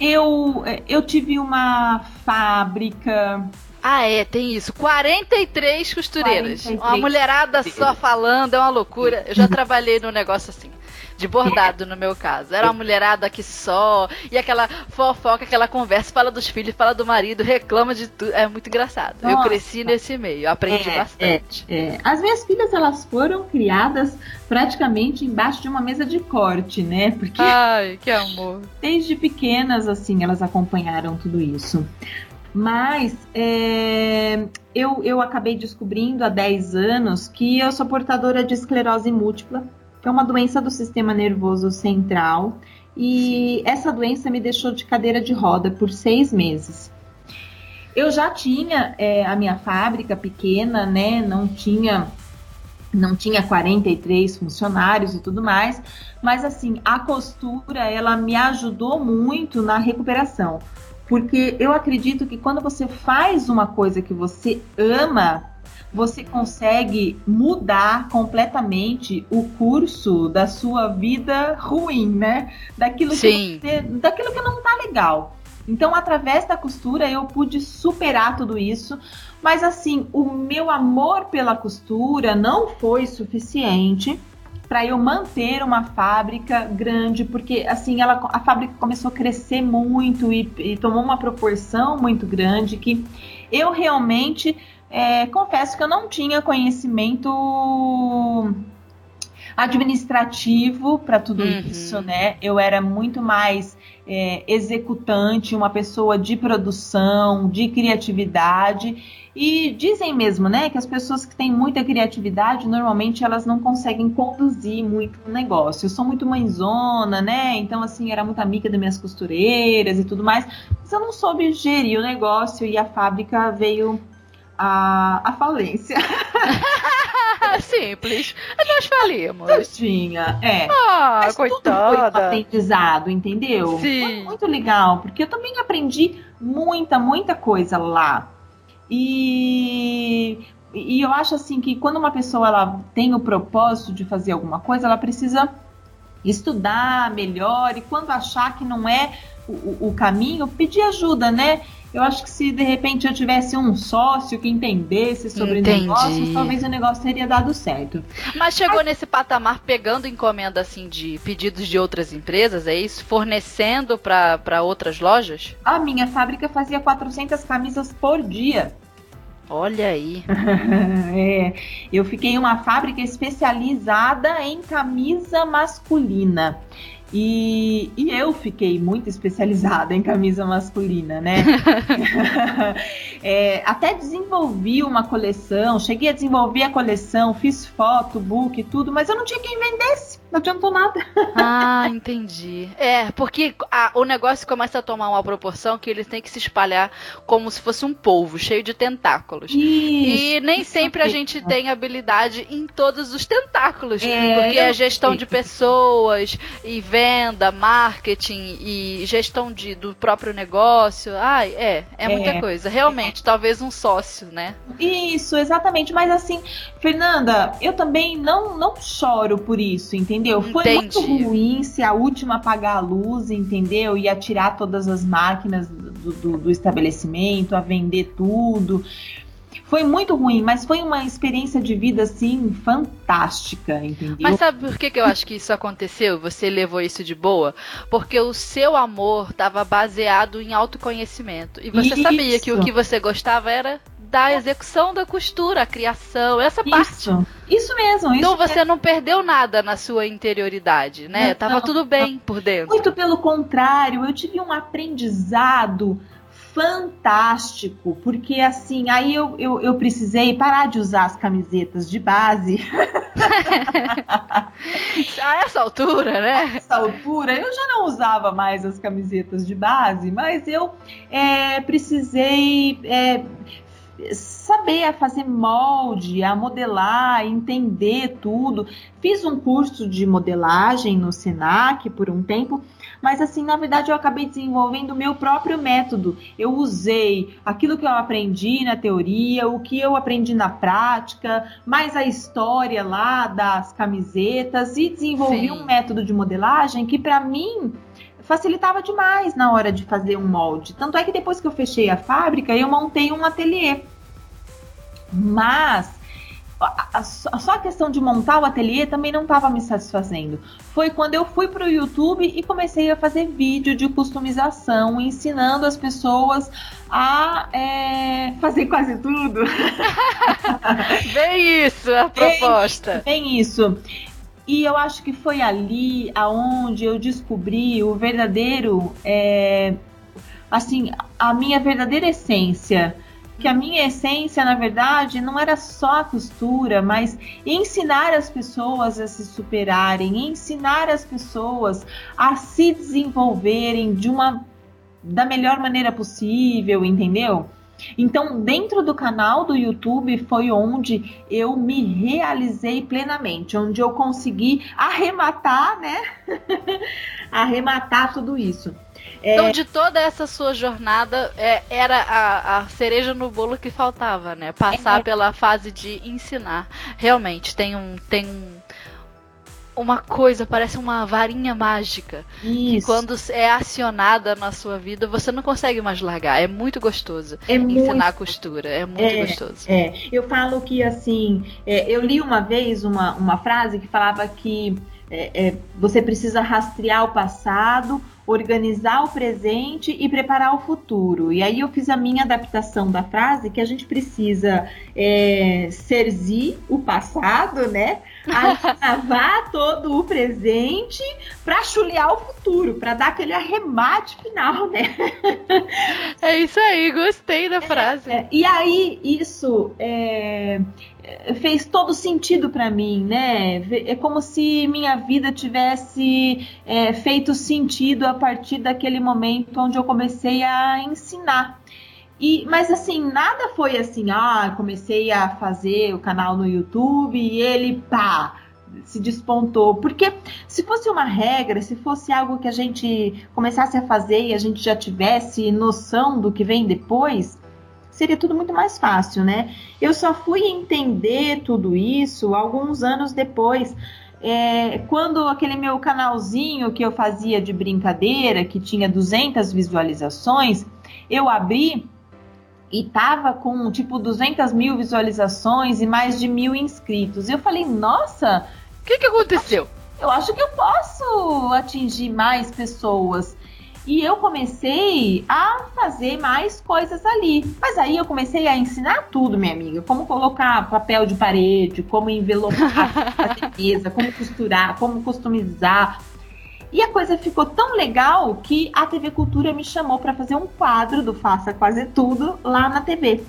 B: Eu, eu tive uma fábrica.
A: Ah, é, tem isso. 43 costureiras. 43. Uma mulherada só falando, é uma loucura. Eu já trabalhei num negócio assim de bordado no meu caso. Era uma mulherada que só, e aquela fofoca, aquela conversa, fala dos filhos, fala do marido, reclama de tudo. É muito engraçado. Nossa. Eu cresci nesse meio, aprendi é, bastante.
B: É, é. As minhas filhas, elas foram criadas praticamente embaixo de uma mesa de corte, né?
A: Porque. Ai, que amor.
B: Desde pequenas, assim, elas acompanharam tudo isso. Mas é, eu, eu acabei descobrindo há 10 anos que eu sou portadora de esclerose múltipla que é uma doença do sistema nervoso central. E essa doença me deixou de cadeira de roda por seis meses. Eu já tinha é, a minha fábrica pequena, né? Não tinha não tinha 43 funcionários e tudo mais, mas assim, a costura ela me ajudou muito na recuperação, porque eu acredito que quando você faz uma coisa que você ama, você consegue mudar completamente o curso da sua vida ruim, né? Daquilo
A: Sim.
B: que você, daquilo que não tá legal. Então, através da costura, eu pude superar tudo isso. Mas, assim, o meu amor pela costura não foi suficiente para eu manter uma fábrica grande, porque assim ela, a fábrica começou a crescer muito e, e tomou uma proporção muito grande que eu realmente é, confesso que eu não tinha conhecimento administrativo para tudo uhum. isso, né? Eu era muito mais é, executante, uma pessoa de produção, de criatividade. E dizem mesmo, né, que as pessoas que têm muita criatividade, normalmente elas não conseguem conduzir muito o negócio. Eu sou muito mãezona, né? Então, assim, era muito amiga das minhas costureiras e tudo mais. Mas eu não soube gerir o negócio e a fábrica veio a, a falência.
A: Simples. Nós falimos.
B: Tadinha, é.
A: Ah, Mas coitada.
B: Tudo foi um aprendizado, entendeu?
A: Sim.
B: Foi muito legal, porque eu também aprendi muita, muita coisa lá. E, e eu acho assim que quando uma pessoa ela tem o propósito de fazer alguma coisa, ela precisa estudar melhor e quando achar que não é o, o caminho, pedir ajuda, né? Eu acho que se de repente eu tivesse um sócio que entendesse sobre Entendi. negócios, talvez o negócio teria dado certo.
A: Mas chegou Mas... nesse patamar pegando encomenda assim de pedidos de outras empresas, é isso? Fornecendo para outras lojas?
B: A minha fábrica fazia 400 camisas por dia.
A: Olha aí.
B: é, eu fiquei em uma fábrica especializada em camisa masculina. E, e eu fiquei muito especializada em camisa masculina, né? é, até desenvolvi uma coleção, cheguei a desenvolver a coleção, fiz foto, book, tudo, mas eu não tinha quem vendesse, não adiantou nada.
A: ah, entendi. É, porque a, o negócio começa a tomar uma proporção que eles têm que se espalhar como se fosse um polvo, cheio de tentáculos.
B: Isso,
A: e nem sempre a gente tem habilidade em todos os tentáculos, é, porque é gestão de pessoas e venda, marketing e gestão de, do próprio negócio. Ai, é, é muita é. coisa. Realmente, é. talvez um sócio, né?
B: Isso, exatamente. Mas assim, Fernanda, eu também não, não choro por isso, entendeu? Entendi. Foi muito ruim se a última apagar a luz, entendeu? E atirar todas as máquinas do, do, do estabelecimento, a vender tudo. Foi muito ruim, mas foi uma experiência de vida assim fantástica, entendeu?
A: Mas sabe por que, que eu acho que isso aconteceu? Você levou isso de boa? Porque o seu amor estava baseado em autoconhecimento. E você isso. sabia que o que você gostava era da execução da costura, a criação, essa parte.
B: Isso, isso mesmo.
A: Então
B: isso
A: você é... não perdeu nada na sua interioridade, né? Não, Tava não, tudo bem não. por dentro.
B: Muito pelo contrário, eu tive um aprendizado fantástico, porque assim, aí eu, eu, eu precisei parar de usar as camisetas de base.
A: a essa altura, né?
B: A essa altura, eu já não usava mais as camisetas de base, mas eu é, precisei é, saber a fazer molde, a modelar, entender tudo. Fiz um curso de modelagem no Senac por um tempo, mas assim, na verdade eu acabei desenvolvendo o meu próprio método. Eu usei aquilo que eu aprendi na teoria, o que eu aprendi na prática, mais a história lá das camisetas e desenvolvi Sim. um método de modelagem que para mim facilitava demais na hora de fazer um molde. Tanto é que depois que eu fechei a fábrica, eu montei um ateliê. Mas a, só a questão de montar o ateliê também não estava me satisfazendo. Foi quando eu fui para o YouTube e comecei a fazer vídeo de customização, ensinando as pessoas a é, fazer quase tudo.
A: bem isso a proposta.
B: Bem, bem isso. E eu acho que foi ali aonde eu descobri o verdadeiro, é, assim, a minha verdadeira essência. Que a minha essência, na verdade, não era só a costura, mas ensinar as pessoas a se superarem, ensinar as pessoas a se desenvolverem de uma da melhor maneira possível, entendeu? Então, dentro do canal do YouTube foi onde eu me realizei plenamente, onde eu consegui arrematar, né? arrematar tudo isso.
A: É... Então, de toda essa sua jornada, é, era a, a, cereja no bolo que faltava, né? Passar é... pela fase de ensinar. Realmente, tem um. Tem um uma coisa, parece uma varinha mágica. Isso. Que quando é acionada na sua vida, você não consegue mais largar. É muito gostoso é ensinar muito... a costura. É muito é, gostoso.
B: É, eu falo que assim, é, eu li uma vez uma, uma frase que falava que é, é, você precisa rastrear o passado, organizar o presente e preparar o futuro. E aí eu fiz a minha adaptação da frase que a gente precisa é, serzir o passado, né? Lavar todo o presente para chulear o futuro, para dar aquele arremate final, né?
A: É isso aí, gostei da frase.
B: É, e aí isso é, fez todo sentido para mim, né? É como se minha vida tivesse é, feito sentido a partir daquele momento onde eu comecei a ensinar. E, mas assim, nada foi assim, ah, comecei a fazer o canal no YouTube e ele, pá, se despontou. Porque se fosse uma regra, se fosse algo que a gente começasse a fazer e a gente já tivesse noção do que vem depois, seria tudo muito mais fácil, né? Eu só fui entender tudo isso alguns anos depois. É, quando aquele meu canalzinho que eu fazia de brincadeira, que tinha 200 visualizações, eu abri e tava com tipo 200 mil visualizações e mais de mil inscritos. Eu falei, nossa,
A: o que, que aconteceu?
B: Eu acho que eu posso atingir mais pessoas. E eu comecei a fazer mais coisas ali. Mas aí eu comecei a ensinar tudo, minha amiga. Como colocar papel de parede, como envelopar a mesa, como costurar, como customizar. E a coisa ficou tão legal que a TV Cultura me chamou para fazer um quadro do Faça Quase Tudo lá na TV.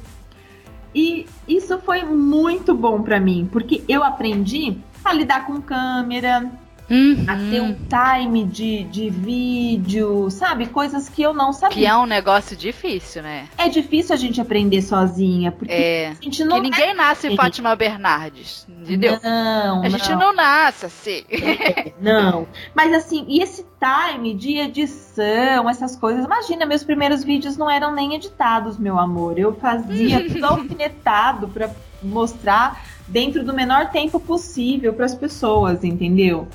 B: E isso foi muito bom para mim, porque eu aprendi a lidar com câmera, Uhum. a ter um time de, de vídeo, sabe? Coisas que eu não sabia.
A: Que é um negócio difícil, né?
B: É difícil a gente aprender sozinha, porque
A: é. a gente não. Que ninguém é nasce assim. Fátima Bernardes, entendeu?
B: Não.
A: A gente não nasce assim.
B: É, não. Mas assim, e esse time de edição, essas coisas. Imagina, meus primeiros vídeos não eram nem editados, meu amor. Eu fazia tudo alfinetado pra mostrar dentro do menor tempo possível para as pessoas, entendeu?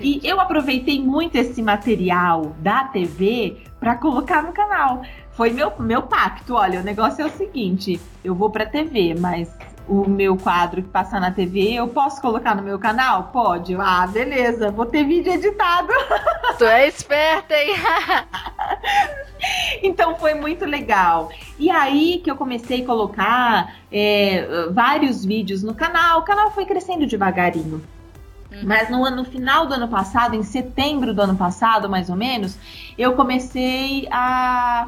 B: E eu aproveitei muito esse material da TV para colocar no canal. Foi meu, meu pacto. Olha, o negócio é o seguinte: eu vou para TV, mas o meu quadro que passa na TV, eu posso colocar no meu canal? Pode. Ah, beleza, vou ter vídeo editado.
A: Tu é esperta, hein?
B: então foi muito legal. E aí que eu comecei a colocar é, vários vídeos no canal. O canal foi crescendo devagarinho. Uhum. Mas no, no final do ano passado, em setembro do ano passado, mais ou menos, eu comecei a,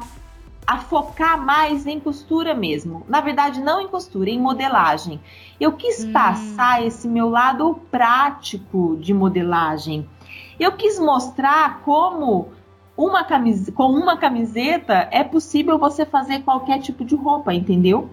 B: a focar mais em costura mesmo. Na verdade, não em costura, em modelagem. Eu quis hum. passar esse meu lado prático de modelagem. Eu quis mostrar como uma camiseta, com uma camiseta é possível você fazer qualquer tipo de roupa, entendeu?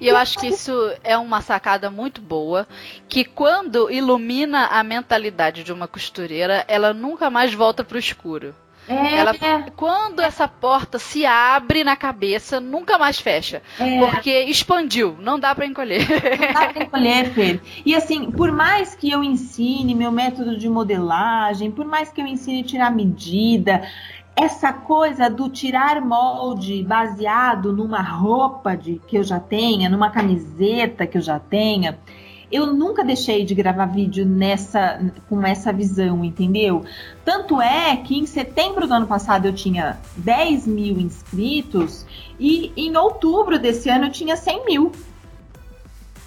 A: E eu acho que isso é uma sacada muito boa, que quando ilumina a mentalidade de uma costureira, ela nunca mais volta para o escuro. É, ela, é. Quando essa porta se abre na cabeça, nunca mais fecha. É. Porque expandiu, não dá para encolher.
B: Não dá para encolher, Fer. E assim, por mais que eu ensine meu método de modelagem, por mais que eu ensine tirar medida, essa coisa do tirar molde baseado numa roupa de, que eu já tenha, numa camiseta que eu já tenha, eu nunca deixei de gravar vídeo nessa com essa visão, entendeu? Tanto é que em setembro do ano passado eu tinha 10 mil inscritos e em outubro desse ano eu tinha 100 mil.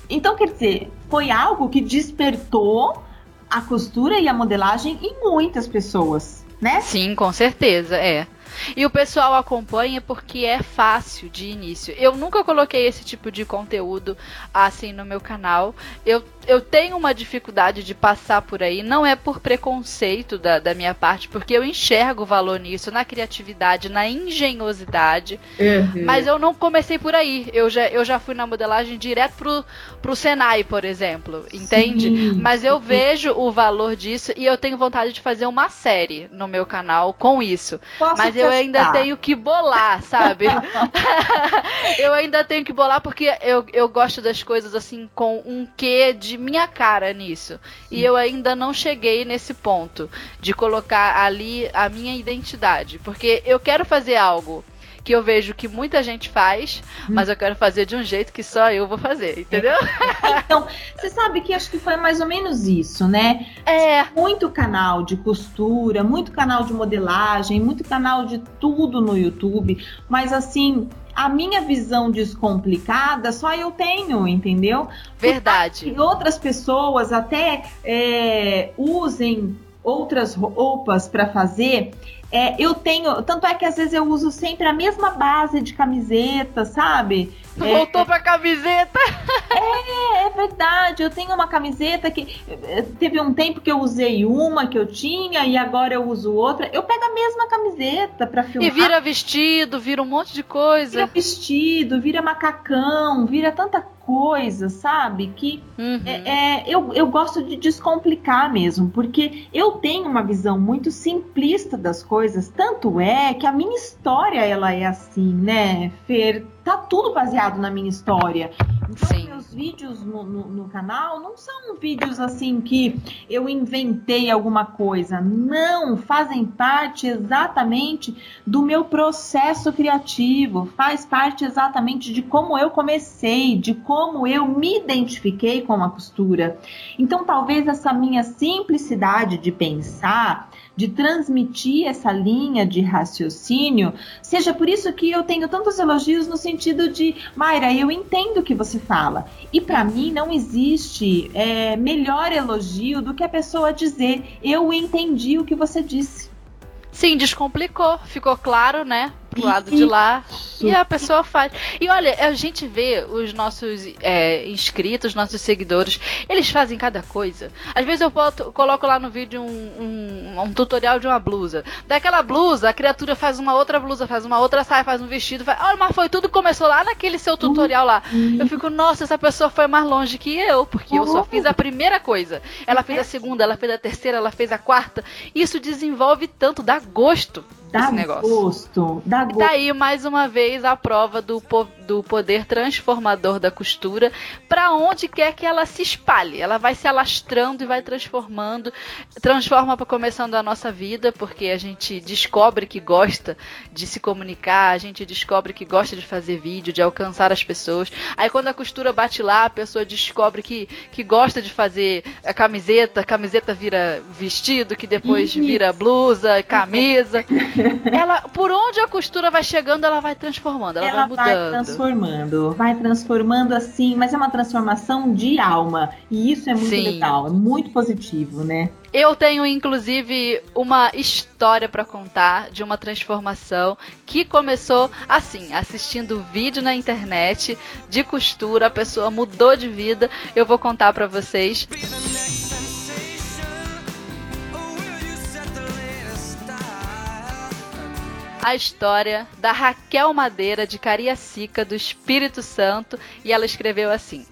B: Então, quer dizer, foi algo que despertou a costura e a modelagem em muitas pessoas né?
A: Sim, com certeza, é. E o pessoal acompanha porque é fácil de início. Eu nunca coloquei esse tipo de conteúdo assim no meu canal. Eu eu tenho uma dificuldade de passar por aí, não é por preconceito da, da minha parte, porque eu enxergo valor nisso, na criatividade, na engenhosidade. Uhum. Mas eu não comecei por aí. Eu já, eu já fui na modelagem direto pro, pro Senai, por exemplo. Entende? Sim. Mas eu vejo o valor disso e eu tenho vontade de fazer uma série no meu canal com isso. Posso Mas testar. eu ainda tenho que bolar, sabe? eu ainda tenho que bolar porque eu, eu gosto das coisas assim com um quê de minha cara nisso. E eu ainda não cheguei nesse ponto de colocar ali a minha identidade. Porque eu quero fazer algo que eu vejo que muita gente faz, hum. mas eu quero fazer de um jeito que só eu vou fazer, entendeu?
B: Então, você sabe que acho que foi mais ou menos isso, né? É. Muito canal de costura, muito canal de modelagem, muito canal de tudo no YouTube, mas assim, a minha visão descomplicada só eu tenho, entendeu?
A: Verdade.
B: E outras pessoas até é, usem outras roupas para fazer é, eu tenho, tanto é que às vezes eu uso sempre a mesma base de camiseta, sabe?
A: Voltou é, pra camiseta!
B: É, é verdade. Eu tenho uma camiseta que é, teve um tempo que eu usei uma que eu tinha e agora eu uso outra. Eu pego a mesma camiseta pra filmar.
A: E vira vestido, vira um monte de coisa.
B: Vira vestido, vira macacão, vira tanta coisa, sabe? Que uhum. é, é, eu, eu gosto de descomplicar mesmo, porque eu tenho uma visão muito simplista das coisas. Tanto é que a minha história ela é assim, né, Fer? Tá tudo baseado na minha história. Então, Sim. meus vídeos no, no, no, canal não são vídeos assim que eu inventei alguma coisa. Não, fazem parte exatamente do meu processo criativo, faz parte exatamente de como eu comecei, de como eu me identifiquei com a costura. Então, talvez essa minha simplicidade de pensar de transmitir essa linha de raciocínio, seja por isso que eu tenho tantos elogios no sentido de, Mayra, eu entendo o que você fala. E para mim não existe é, melhor elogio do que a pessoa dizer, eu entendi o que você disse.
A: Sim, descomplicou, ficou claro, né? Pro lado de lá e a pessoa faz. E olha, a gente vê os nossos é, inscritos, nossos seguidores, eles fazem cada coisa. Às vezes eu boto, coloco lá no vídeo um, um, um, tutorial de uma blusa. Daquela blusa, a criatura faz uma outra blusa, faz uma outra saia, faz um vestido. Faz... Olha, mas foi tudo começou lá naquele seu tutorial lá. Eu fico, nossa, essa pessoa foi mais longe que eu, porque eu só fiz a primeira coisa. Ela fez a segunda, ela fez a terceira, ela fez a quarta. Isso desenvolve tanto, dá gosto
B: Dá negócio. gosto, dá gosto.
A: Tá aí mais uma vez a prova do, do poder transformador da costura para onde quer que ela se espalhe. Ela vai se alastrando e vai transformando, transforma para começando a nossa vida, porque a gente descobre que gosta de se comunicar, a gente descobre que gosta de fazer vídeo, de alcançar as pessoas. Aí quando a costura bate lá, a pessoa descobre que, que gosta de fazer a camiseta, a camiseta vira vestido, que depois vira blusa, camisa. ela, por onde a costura vai chegando, ela vai transformando, ela, ela vai mudando.
B: Vai transformando, vai transformando assim, mas é uma transformação de alma. E isso é muito Sim. legal, é muito positivo, né?
A: Eu tenho inclusive uma história para contar de uma transformação que começou assim, assistindo vídeo na internet de costura, a pessoa mudou de vida. Eu vou contar para vocês. A história da Raquel Madeira de Cariacica, do Espírito Santo, e ela escreveu assim: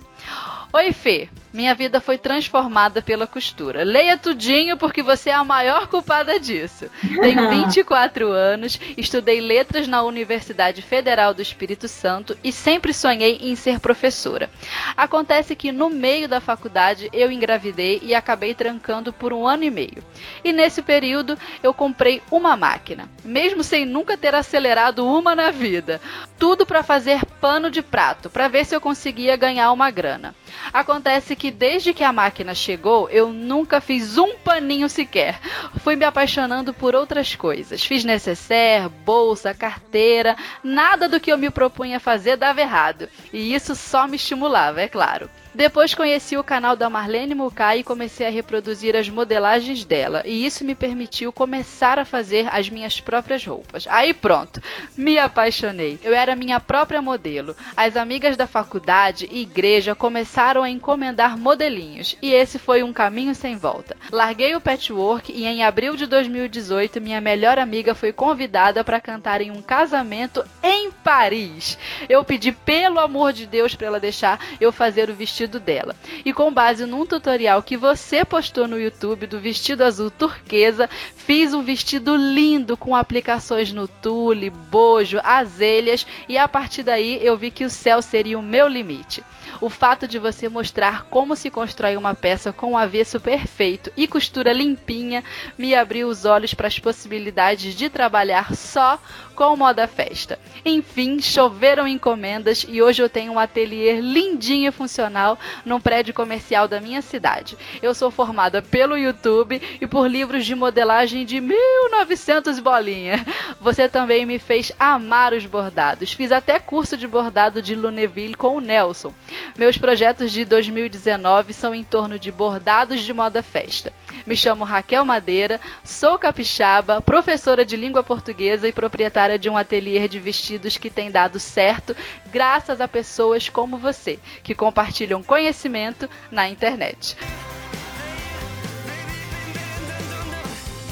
A: Oi, Fê. Minha vida foi transformada pela costura. Leia tudinho porque você é a maior culpada disso. Tenho 24 anos, estudei letras na Universidade Federal do Espírito Santo e sempre sonhei em ser professora. Acontece que no meio da faculdade eu engravidei e acabei trancando por um ano e meio. E nesse período eu comprei uma máquina, mesmo sem nunca ter acelerado uma na vida. Tudo para fazer pano de prato, para ver se eu conseguia ganhar uma grana. Acontece que desde que a máquina chegou, eu nunca fiz um paninho sequer. Fui me apaixonando por outras coisas. Fiz necessaire, bolsa, carteira, nada do que eu me propunha fazer dava errado. E isso só me estimulava, é claro. Depois conheci o canal da Marlene Mukai e comecei a reproduzir as modelagens dela, e isso me permitiu começar a fazer as minhas próprias roupas. Aí pronto, me apaixonei. Eu era minha própria modelo. As amigas da faculdade e igreja começaram a encomendar modelinhos, e esse foi um caminho sem volta. Larguei o patchwork e em abril de 2018 minha melhor amiga foi convidada para cantar em um casamento em Paris. Eu pedi pelo amor de Deus para ela deixar eu fazer o vestido dela. E com base num tutorial que você postou no YouTube do vestido azul turquesa, fiz um vestido lindo com aplicações no tule, bojo, azelhas e a partir daí eu vi que o céu seria o meu limite. O fato de você mostrar como se constrói uma peça com o avesso perfeito e costura limpinha me abriu os olhos para as possibilidades de trabalhar só com moda festa. Enfim, choveram encomendas e hoje eu tenho um ateliê lindinho e funcional num prédio comercial da minha cidade. Eu sou formada pelo YouTube e por livros de modelagem de 1900 bolinha. Você também me fez amar os bordados. Fiz até curso de bordado de Luneville com o Nelson. Meus projetos de 2019 são em torno de bordados de moda festa. Me chamo Raquel Madeira, sou capixaba, professora de língua portuguesa e proprietária de um ateliê de vestidos que tem dado certo graças a pessoas como você, que compartilham conhecimento na internet.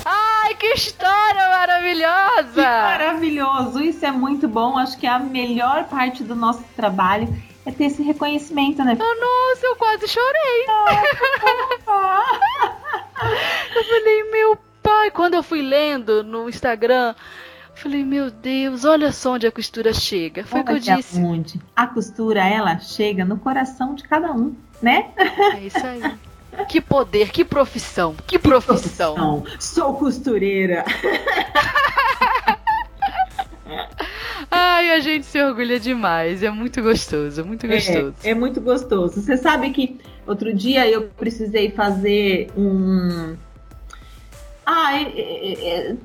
A: Ai, que história maravilhosa! Que
B: maravilhoso! Isso é muito bom. Acho que é a melhor parte do nosso trabalho é ter esse reconhecimento, né?
A: Oh, nossa, eu quase chorei. eu falei, meu pai, quando eu fui lendo no Instagram, falei, meu Deus, olha só onde a costura chega. Foi o que eu disse.
B: Onde? A costura, ela chega no coração de cada um, né?
A: É isso aí. Que poder, que profissão, que profissão. Que profissão.
B: Sou costureira.
A: Ai, a gente se orgulha demais. É muito gostoso, muito é, gostoso.
B: É, é muito gostoso. Você sabe que outro dia eu precisei fazer um. Ah, é, é, é,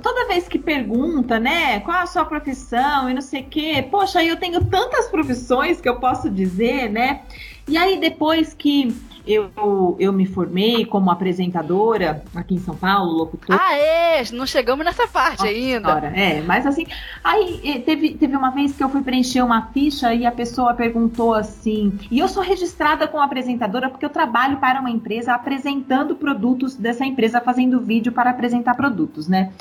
B: toda vez que pergunta, né, qual a sua profissão e não sei o quê, poxa, eu tenho tantas profissões que eu posso dizer, né? E aí depois que eu, eu me formei como apresentadora aqui em São Paulo, locutora.
A: Ah, é! Não chegamos nessa parte Nossa ainda.
B: Senhora, é, mas assim, aí teve, teve uma vez que eu fui preencher uma ficha e a pessoa perguntou assim, e eu sou registrada como apresentadora porque eu trabalho para uma empresa apresentando produtos dessa empresa, fazendo vídeo para apresentar produtos, né?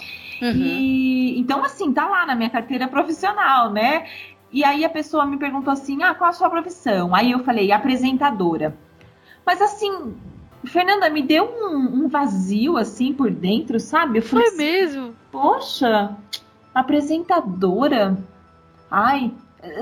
B: Uhum. E então, assim, tá lá na minha carteira profissional, né? E aí a pessoa me perguntou assim: ah, qual a sua profissão? Aí eu falei, apresentadora. Mas assim, Fernanda, me deu um, um vazio assim por dentro, sabe? Eu
A: Foi
B: assim,
A: mesmo?
B: Poxa, apresentadora. Ai,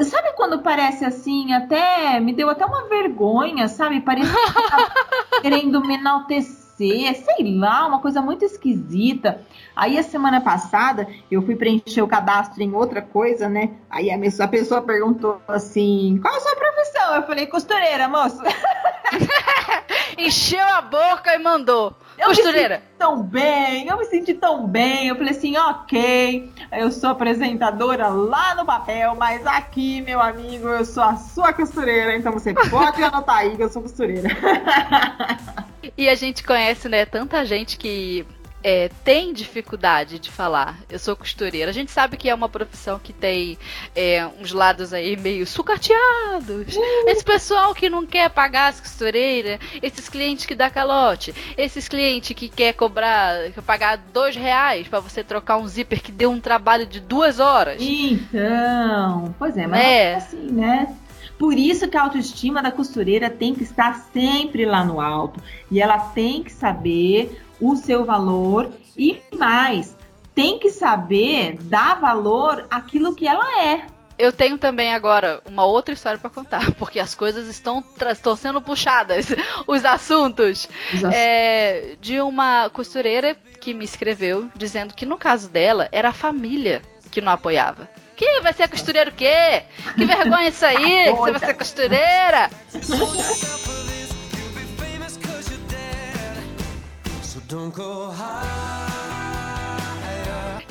B: Sabe quando parece assim, até me deu até uma vergonha, sabe? Parece que tá querendo me enaltecer, sei lá, uma coisa muito esquisita. Aí a semana passada eu fui preencher o cadastro em outra coisa, né? Aí a pessoa perguntou assim: qual a sua profissão? Eu falei, costureira, moço.
A: Encheu a boca e mandou.
B: Eu Costureira. Me senti tão bem, eu me senti tão bem. Eu falei assim, ok, eu sou apresentadora lá no papel, mas aqui, meu amigo, eu sou a sua costureira. Então você pode anotar aí que eu sou costureira.
A: E a gente conhece, né, tanta gente que é, tem dificuldade de falar, eu sou costureira. A gente sabe que é uma profissão que tem é, uns lados aí meio sucateados. Uh. Esse pessoal que não quer pagar as costureiras, esses clientes que dá calote, esses clientes que quer cobrar, quer pagar dois reais para você trocar um zíper que deu um trabalho de duas horas.
B: Então, pois é, mas é, é assim, né? Por isso que a autoestima da costureira tem que estar sempre lá no alto. E ela tem que saber o seu valor e mais, tem que saber dar valor àquilo que ela é.
A: Eu tenho também agora uma outra história para contar, porque as coisas estão, estão sendo puxadas, os assuntos. Os ass... é, de uma costureira que me escreveu dizendo que no caso dela era a família que não apoiava. Que vai ser costureira o quê? Que vergonha isso aí, que você vai ser costureira!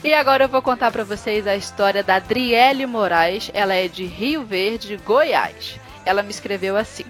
A: E agora eu vou contar para vocês a história da Adriele Moraes. Ela é de Rio Verde, Goiás. Ela me escreveu assim: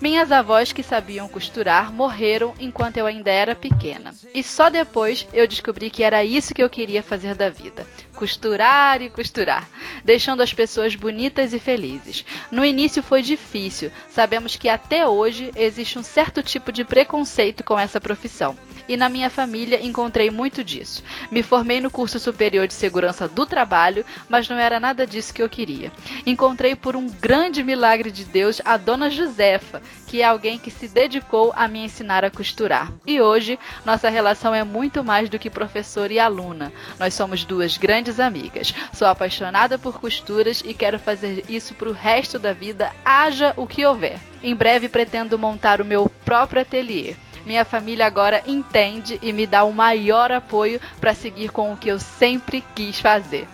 A: Minhas avós que sabiam costurar morreram enquanto eu ainda era pequena. E só depois eu descobri que era isso que eu queria fazer da vida: costurar e costurar, deixando as pessoas bonitas e felizes. No início foi difícil, sabemos que até hoje existe um certo tipo de preconceito com essa profissão e na minha família encontrei muito disso. Me formei no curso superior de segurança do trabalho, mas não era nada disso que eu queria. Encontrei por um grande milagre de Deus a dona Josefa, que é alguém que se dedicou a me ensinar a costurar. E hoje, nossa relação é muito mais do que professor e aluna. Nós somos duas grandes amigas. Sou apaixonada por costuras e quero fazer isso para o resto da vida, haja o que houver. Em breve pretendo montar o meu próprio ateliê. Minha família agora entende e me dá o maior apoio para seguir com o que eu sempre quis fazer.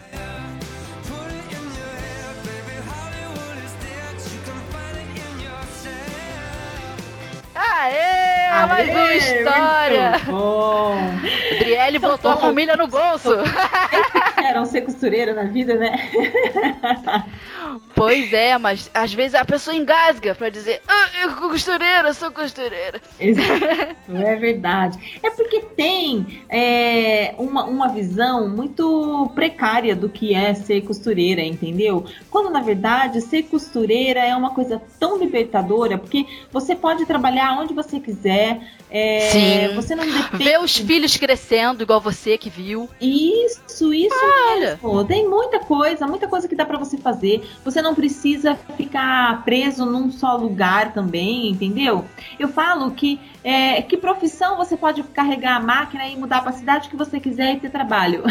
A: Aê, mais uma história! Bom. Adriele botou a família no bolso.
B: Era um ser costureira na vida, né?
A: Pois é, mas às vezes a pessoa engasga para dizer, ah, eu sou costureira, sou costureira.
B: Não é verdade. É porque tem é, uma, uma visão muito precária do que é ser costureira, entendeu? Quando na verdade ser costureira é uma coisa tão libertadora, porque você pode trabalhar onde você quiser, é,
A: Sim. Você não depende... Ver os filhos crescendo, igual você que viu.
B: Isso, isso Olha. mesmo. Tem muita coisa, muita coisa que dá para você fazer. Você não precisa ficar preso num só lugar também, entendeu? Eu falo que é, que profissão você pode carregar a máquina e mudar para a cidade que você quiser e ter trabalho.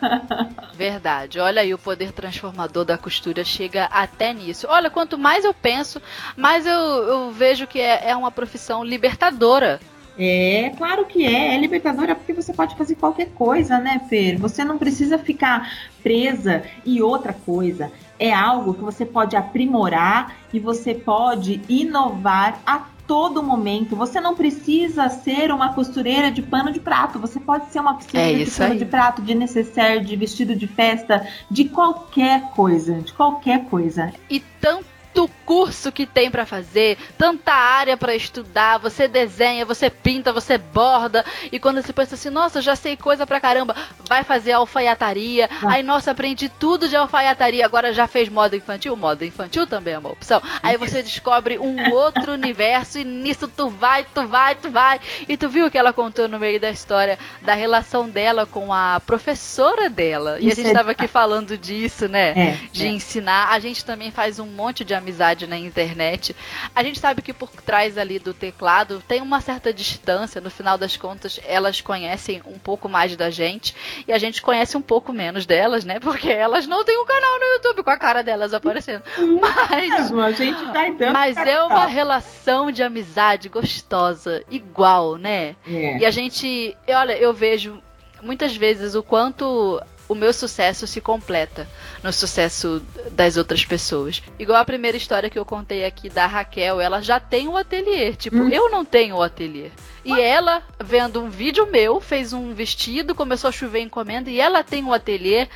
A: Verdade. Olha aí, o poder transformador da costura chega até nisso. Olha, quanto mais eu penso, mais eu, eu vejo que é, é uma profissão libertadora.
B: É, claro que é. É libertadora porque você pode fazer qualquer coisa, né, Fer? Você não precisa ficar presa. E outra coisa, é algo que você pode aprimorar e você pode inovar a todo momento. Você não precisa ser uma costureira de pano de prato. Você pode ser uma costureira é de pano aí. de prato, de necessaire, de vestido de festa, de qualquer coisa, de qualquer coisa.
A: E tanto tanto curso que tem para fazer, tanta área para estudar, você desenha, você pinta, você borda, e quando você pensa assim, nossa, já sei coisa pra caramba, vai fazer alfaiataria, ah. aí, nossa, aprendi tudo de alfaiataria, agora já fez moda infantil, moda infantil também é uma opção, aí você descobre um outro universo, e nisso tu vai, tu vai, tu vai, e tu viu que ela contou no meio da história da relação dela com a professora dela, e Isso a gente é... tava aqui falando disso, né, é, de é. ensinar, a gente também faz um monte de amizade na internet. A gente sabe que por trás ali do teclado tem uma certa distância, no final das contas elas conhecem um pouco mais da gente e a gente conhece um pouco menos delas, né? Porque elas não têm um canal no YouTube com a cara delas aparecendo. Mas
B: a gente tá
A: Mas é uma relação de amizade gostosa, igual, né? É. E a gente, olha, eu vejo muitas vezes o quanto o meu sucesso se completa no sucesso das outras pessoas. Igual a primeira história que eu contei aqui da Raquel, ela já tem um ateliê. Tipo, hum. eu não tenho o ateliê. E ela, vendo um vídeo meu, fez um vestido, começou a chover encomenda e ela tem um ateliê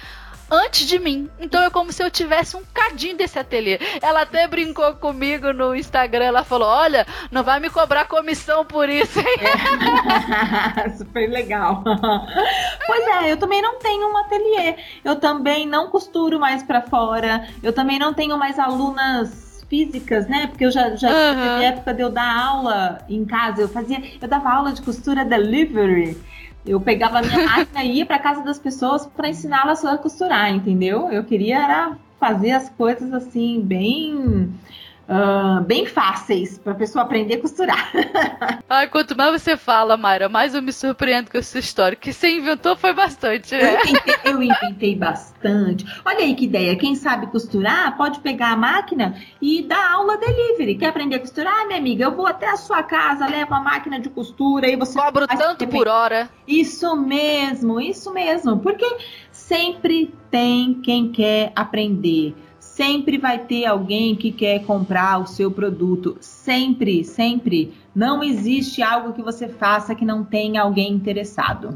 A: antes de mim. Então é como se eu tivesse um cadinho desse ateliê. Ela até brincou comigo no Instagram. Ela falou: Olha, não vai me cobrar comissão por isso, hein?
B: É. Super legal. pois é, eu também não tenho um ateliê. Eu também não costuro mais para fora. Eu também não tenho mais alunas físicas, né? Porque eu já, já uhum. época de eu dar aula em casa. Eu fazia, eu dava aula de costura delivery. Eu pegava a minha máquina e ia para casa das pessoas para ensiná-las a costurar, entendeu? Eu queria fazer as coisas assim bem uh, bem fáceis para a pessoa aprender a costurar.
A: Ai, quanto mais você fala, Mayra, mais eu me surpreendo com essa história. que você inventou foi bastante, né?
B: Eu inventei, eu inventei bastante. Olha aí que ideia. Quem sabe costurar pode pegar a máquina e dar aula delivery. Quer aprender a costurar, minha amiga? Eu vou até a sua casa, levo a máquina de costura e você.
A: Cobro tanto por hora.
B: Isso mesmo, isso mesmo. Porque sempre tem quem quer aprender Sempre vai ter alguém que quer comprar o seu produto. Sempre, sempre. Não existe algo que você faça que não tenha alguém interessado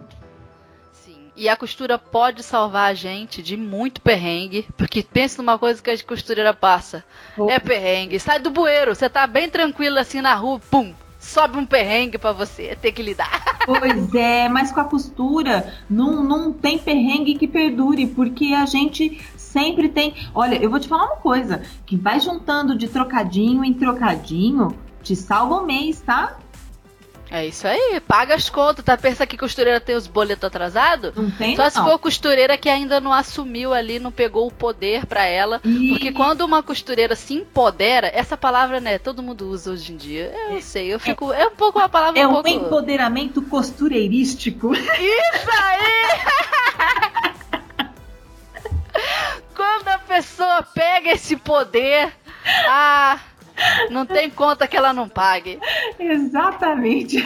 A: E a costura pode salvar a gente de muito perrengue, porque pensa numa coisa que a costureira passa. É perrengue. Sai do bueiro, você tá bem tranquilo assim na rua, pum, sobe um perrengue para você ter que lidar.
B: Pois é, mas com a costura não, não tem perrengue que perdure, porque a gente sempre tem. Olha, eu vou te falar uma coisa: que vai juntando de trocadinho em trocadinho, te salva o mês, tá?
A: É isso aí, paga as contas, tá? Pensa que costureira tem os boletos atrasados?
B: Não tem,
A: Só
B: não.
A: se for costureira que ainda não assumiu ali, não pegou o poder para ela. E... Porque quando uma costureira se empodera, essa palavra, né, todo mundo usa hoje em dia. Eu é, sei, eu fico. É, é um pouco uma palavra.
B: É
A: um,
B: um
A: pouco...
B: empoderamento costureirístico.
A: Isso aí! quando a pessoa pega esse poder, ah não tem conta que ela não pague.
B: Exatamente.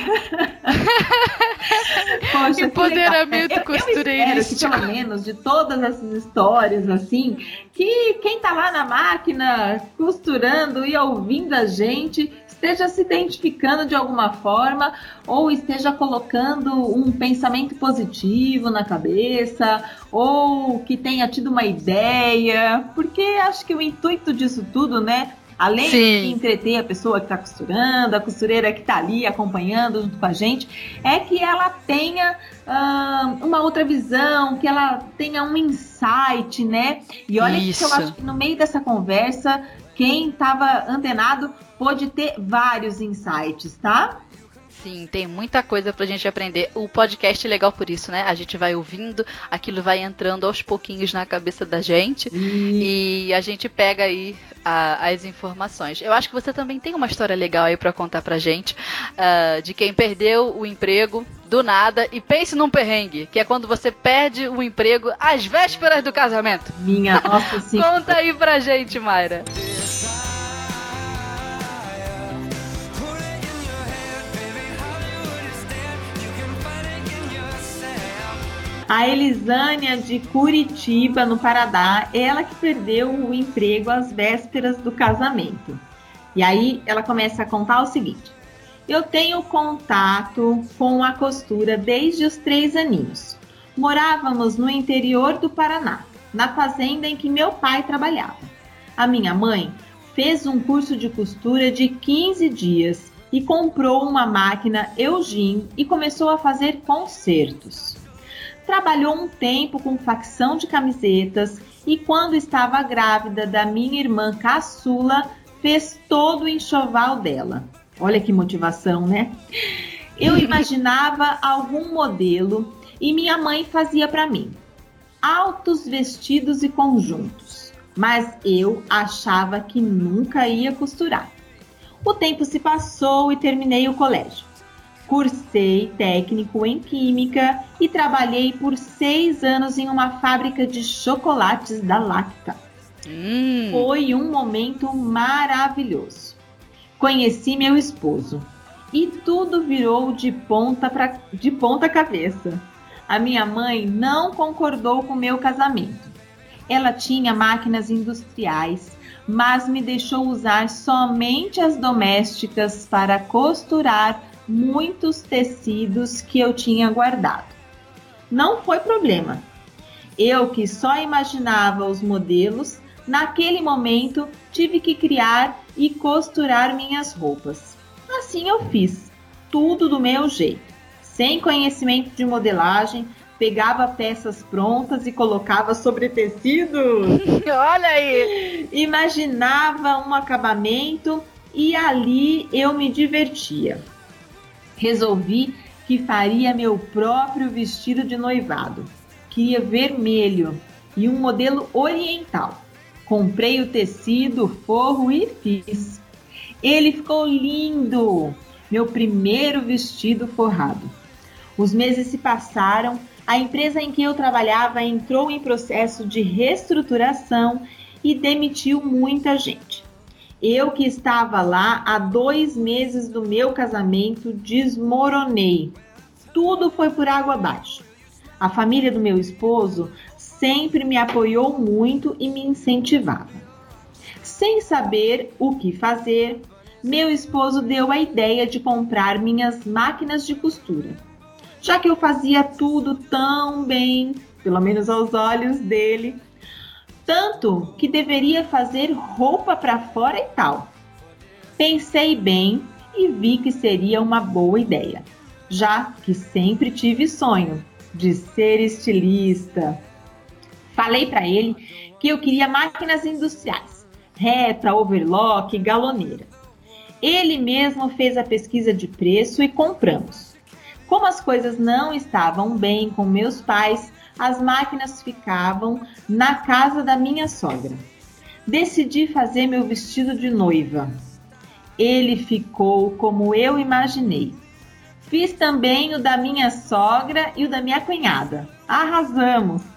A: Poxa, Empoderamento costureirista.
B: pelo menos, de todas essas histórias, assim, que quem tá lá na máquina costurando e ouvindo a gente esteja se identificando de alguma forma ou esteja colocando um pensamento positivo na cabeça ou que tenha tido uma ideia, porque acho que o intuito disso tudo, né, Além Sim. de entreter a pessoa que está costurando, a costureira que está ali acompanhando junto com a gente, é que ela tenha uh, uma outra visão, que ela tenha um insight, né? E olha Isso. que eu acho que no meio dessa conversa, quem estava antenado pôde ter vários insights, tá?
A: Sim, tem muita coisa pra gente aprender. O podcast é legal por isso, né? A gente vai ouvindo, aquilo vai entrando aos pouquinhos na cabeça da gente e a gente pega aí a, as informações. Eu acho que você também tem uma história legal aí para contar pra gente uh, de quem perdeu o emprego do nada e pense num perrengue, que é quando você perde o emprego às vésperas do casamento.
B: Minha nossa senhora.
A: Conta aí pra gente, Mayra.
B: A Elisânia de Curitiba, no Paraná, ela que perdeu o emprego às vésperas do casamento. E aí ela começa a contar o seguinte: Eu tenho contato com a costura desde os três aninhos. Morávamos no interior do Paraná, na fazenda em que meu pai trabalhava. A minha mãe fez um curso de costura de 15 dias e comprou uma máquina Eugene e começou a fazer concertos. Trabalhou um tempo com facção de camisetas e, quando estava grávida da minha irmã caçula, fez todo o enxoval dela. Olha que motivação, né? Eu imaginava algum modelo e minha mãe fazia para mim altos vestidos e conjuntos, mas eu achava que nunca ia costurar. O tempo se passou e terminei o colégio. Cursei técnico em Química e trabalhei por seis anos em uma fábrica de chocolates da Lacta. Hum. Foi um momento maravilhoso. Conheci meu esposo e tudo virou de ponta, pra, de ponta cabeça. A minha mãe não concordou com meu casamento. Ela tinha máquinas industriais, mas me deixou usar somente as domésticas para costurar muitos tecidos que eu tinha guardado. Não foi problema. Eu que só imaginava os modelos, naquele momento tive que criar e costurar minhas roupas. Assim eu fiz, tudo do meu jeito. Sem conhecimento de modelagem, pegava peças prontas e colocava sobre tecido.
A: Olha aí!
B: Imaginava um acabamento e ali eu me divertia resolvi que faria meu próprio vestido de noivado. Queria vermelho e um modelo oriental. Comprei o tecido, forro e fiz. Ele ficou lindo! Meu primeiro vestido forrado. Os meses se passaram, a empresa em que eu trabalhava entrou em processo de reestruturação e demitiu muita gente. Eu que estava lá há dois meses do meu casamento desmoronei. Tudo foi por água abaixo. A família do meu esposo sempre me apoiou muito e me incentivava. Sem saber o que fazer, meu esposo deu a ideia de comprar minhas máquinas de costura. já que eu fazia tudo tão bem, pelo menos aos olhos dele. Tanto que deveria fazer roupa para fora e tal. Pensei bem e vi que seria uma boa ideia, já que sempre tive sonho de ser estilista. Falei para ele que eu queria máquinas industriais, reta, overlock, galoneira. Ele mesmo fez a pesquisa de preço e compramos. Como as coisas não estavam bem com meus pais, as máquinas ficavam na casa da minha sogra. Decidi fazer meu vestido de noiva. Ele ficou como eu imaginei. Fiz também o da minha sogra e o da minha cunhada. Arrasamos!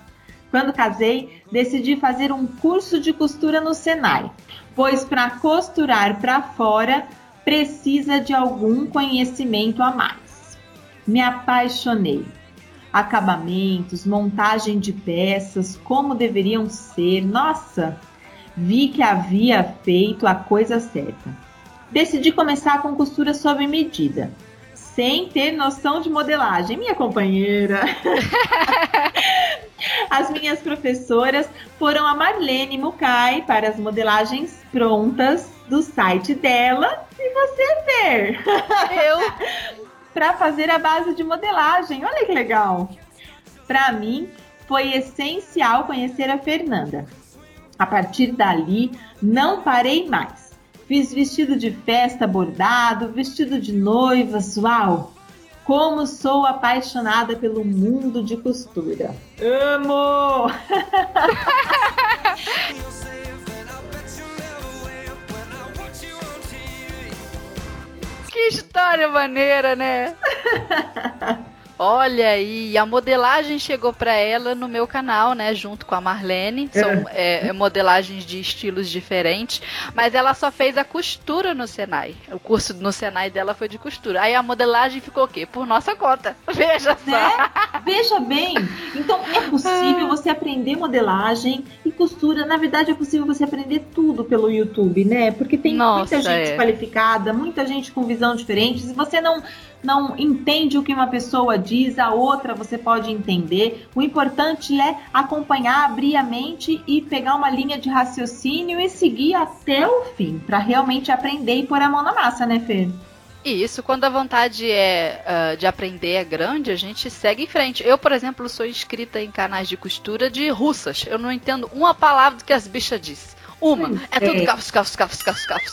B: Quando casei, decidi fazer um curso de costura no Senai, pois para costurar para fora precisa de algum conhecimento a mais. Me apaixonei. Acabamentos, montagem de peças, como deveriam ser. Nossa, vi que havia feito a coisa certa. Decidi começar com costura sob medida sem ter noção de modelagem. Minha companheira. as minhas professoras foram a Marlene Mukai para as modelagens prontas do site dela e você ver. Eu para fazer a base de modelagem. Olha que legal. Para mim foi essencial conhecer a Fernanda. A partir dali, não parei mais. Fiz vestido de festa bordado, vestido de noivas, uau! Como sou apaixonada pelo mundo de costura. Amo!
A: que história maneira, né? Olha aí, a modelagem chegou para ela no meu canal, né? Junto com a Marlene. São é. É, modelagens de estilos diferentes. Mas ela só fez a costura no Senai. O curso no Senai dela foi de costura. Aí a modelagem ficou o quê? Por nossa conta. Veja só. Né?
B: Veja bem. Então é possível você aprender modelagem e costura. Na verdade, é possível você aprender tudo pelo YouTube, né? Porque tem nossa, muita gente é. qualificada, muita gente com visão diferente. Se você não não entende o que uma pessoa diz, a outra você pode entender. O importante é acompanhar, abrir a mente e pegar uma linha de raciocínio e seguir até o fim, para realmente aprender e pôr a mão na massa, né, Fê?
A: Isso, quando a vontade é uh, de aprender é grande, a gente segue em frente. Eu, por exemplo, sou inscrita em canais de costura de russas. Eu não entendo uma palavra do que as bichas dizem. Uma. É tudo cafos, cafos, cafos,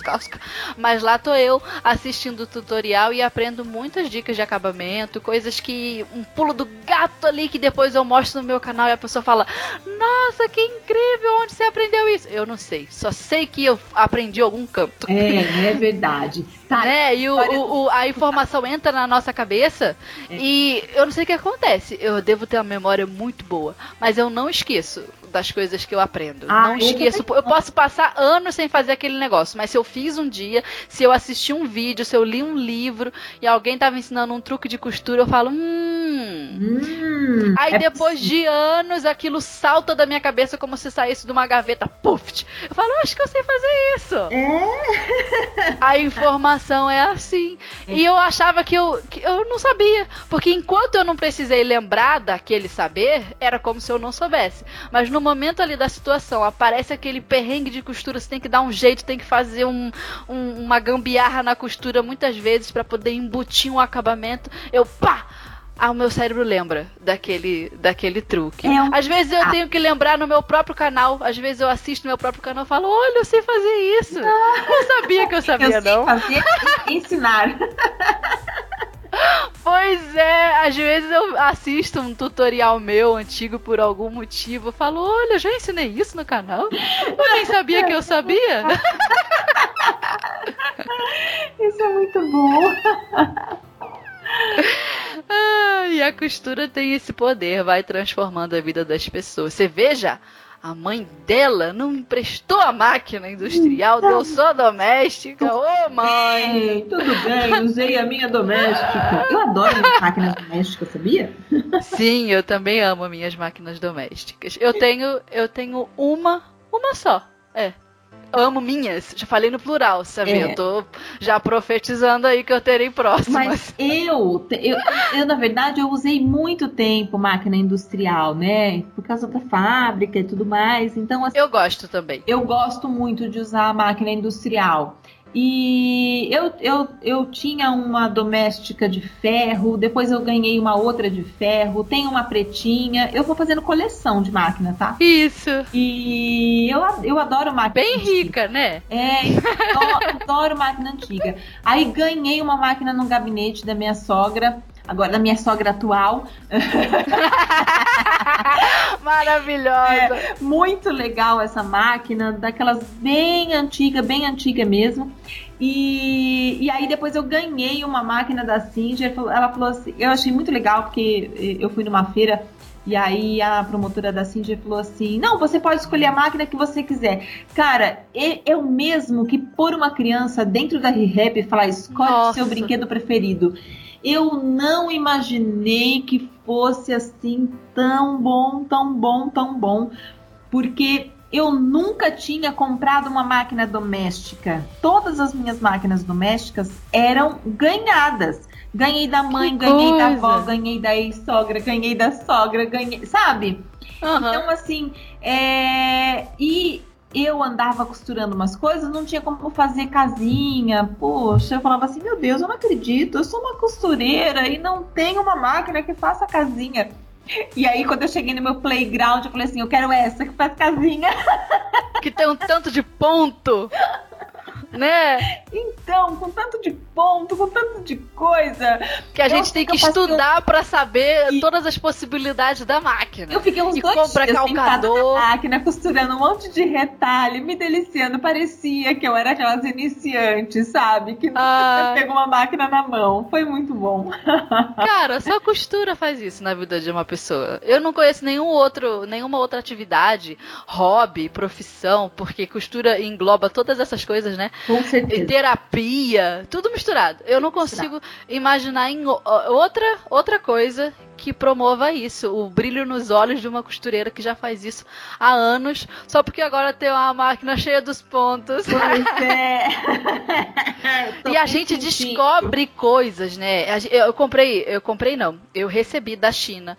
A: cafos. Mas lá tô eu assistindo o tutorial e aprendo muitas dicas de acabamento, coisas que. um pulo do gato ali que depois eu mostro no meu canal e a pessoa fala: Nossa, que incrível! Onde você aprendeu isso? Eu não sei. Só sei que eu aprendi algum canto.
B: É, é verdade.
A: Tá, né? E o, o, o, a informação entra na nossa cabeça é. e eu não sei o que acontece. Eu devo ter uma memória muito boa, mas eu não esqueço das coisas que eu aprendo. Ah, não esqueço. Eu, eu posso passar anos sem fazer aquele negócio, mas se eu fiz um dia, se eu assisti um vídeo, se eu li um livro e alguém tava ensinando um truque de costura, eu falo, hum. Hum Aí é depois possível. de anos aquilo salta da minha cabeça como se saísse de uma gaveta. Puf! Eu falo, acho que eu sei fazer isso. É. A informação é assim. É. E eu achava que eu, que eu não sabia. Porque enquanto eu não precisei lembrar daquele saber, era como se eu não soubesse. Mas no momento ali da situação, aparece aquele perrengue de costura, você tem que dar um jeito, tem que fazer um, um, uma gambiarra na costura muitas vezes para poder embutir um acabamento. Eu, pá! Ah, o meu cérebro lembra daquele, daquele truque. É um... Às vezes eu ah. tenho que lembrar no meu próprio canal. Às vezes eu assisto no meu próprio canal e falo: Olha, eu sei fazer isso. Não, não sabia que eu sabia, eu não.
B: Sei fazer ensinar.
A: Pois é, às vezes eu assisto um tutorial meu antigo por algum motivo. Eu falo, olha, eu já ensinei isso no canal. Eu nem sabia que eu sabia.
B: Isso é muito bom.
A: A costura tem esse poder, vai transformando a vida das pessoas. Você veja a mãe dela não emprestou a máquina industrial, deu só doméstica. Ô, oh, mãe!
B: tudo bem, usei a minha doméstica. Eu adoro minhas máquinas domésticas, sabia?
A: Sim, eu também amo minhas máquinas domésticas. Eu tenho, eu tenho uma, uma só. É. amo minhas. Já falei no plural, sabe? É. Eu tô já profetizando aí que eu terei próximas.
B: Mas eu, eu, eu, na verdade, eu usei muito tempo máquina industrial, né? Por causa da fábrica e tudo mais. Então,
A: assim, Eu gosto também.
B: Eu gosto muito de usar a máquina industrial. E eu, eu, eu tinha uma doméstica de ferro, depois eu ganhei uma outra de ferro, tenho uma pretinha. Eu vou fazendo coleção de máquina, tá?
A: Isso.
B: E eu, eu adoro máquina.
A: Bem antiga. rica, né?
B: É, adoro, adoro máquina antiga. Aí ganhei uma máquina no gabinete da minha sogra agora da minha sogra atual.
A: Maravilhosa!
B: É, muito legal essa máquina, daquelas bem antiga, bem antiga mesmo. E, e aí depois eu ganhei uma máquina da Singer. Ela falou assim, eu achei muito legal porque eu fui numa feira e aí a promotora da Singer falou assim: Não, você pode escolher a máquina que você quiser. Cara, o mesmo que pôr uma criança dentro da ReHap e falar: escolhe o seu brinquedo preferido. Eu não imaginei que fosse assim tão bom, tão bom, tão bom, porque eu nunca tinha comprado uma máquina doméstica. Todas as minhas máquinas domésticas eram ganhadas. Ganhei da mãe, que ganhei coisa. da avó, ganhei da ex-sogra, ganhei da sogra, ganhei, sabe? Uhum. Então, assim, é... e eu andava costurando umas coisas, não tinha como fazer casinha. Poxa, eu falava assim: meu Deus, eu não acredito, eu sou uma costureira e não tenho uma máquina que faça casinha. E aí, quando eu cheguei no meu playground, eu falei assim: eu quero essa que faz casinha.
A: Que tem um tanto de ponto né?
B: Então, com tanto de ponto, com tanto de coisa.
A: Que a gente tem que estudar para saber e... todas as possibilidades da máquina.
B: Eu fiquei uns e dois compra dias calcador. na máquina, costurando um monte de retalho, me deliciando. Parecia que eu era aquelas iniciantes, sabe? Que nunca pegou uma máquina na mão. Foi muito bom.
A: Cara, só costura faz isso na vida de uma pessoa. Eu não conheço nenhum outro, nenhuma outra atividade, hobby, profissão, porque costura engloba todas essas coisas, né?
B: Com certeza.
A: terapia, tudo misturado. Eu não consigo imaginar em outra, outra coisa que promova isso, o brilho nos olhos de uma costureira que já faz isso há anos, só porque agora tem uma máquina cheia dos pontos.
B: Pois é.
A: e a gente descobre coisas, né? Eu comprei, eu comprei não, eu recebi da China,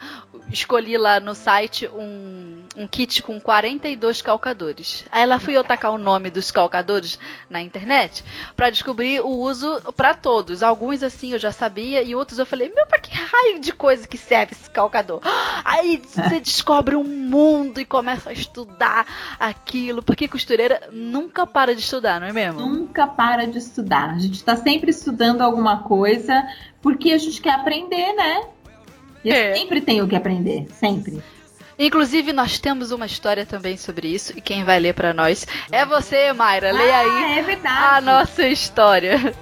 A: escolhi lá no site um, um kit com 42 calcadores. Aí lá fui eu tacar o nome dos calcadores na internet para descobrir o uso para todos. Alguns assim eu já sabia e outros eu falei, meu, pra que raio de coisa que serve esse calcador? Aí você descobre um mundo e começa a estudar aquilo, porque costureira nunca para de estudar, não é mesmo?
B: Nunca para de estudar. A gente está sempre estudando alguma coisa porque a gente quer aprender, né? E é. sempre tem o que aprender, sempre.
A: Inclusive, nós temos uma história também sobre isso, e quem vai ler para nós é você, Mayra. Leia ah, aí
B: é a
A: nossa história.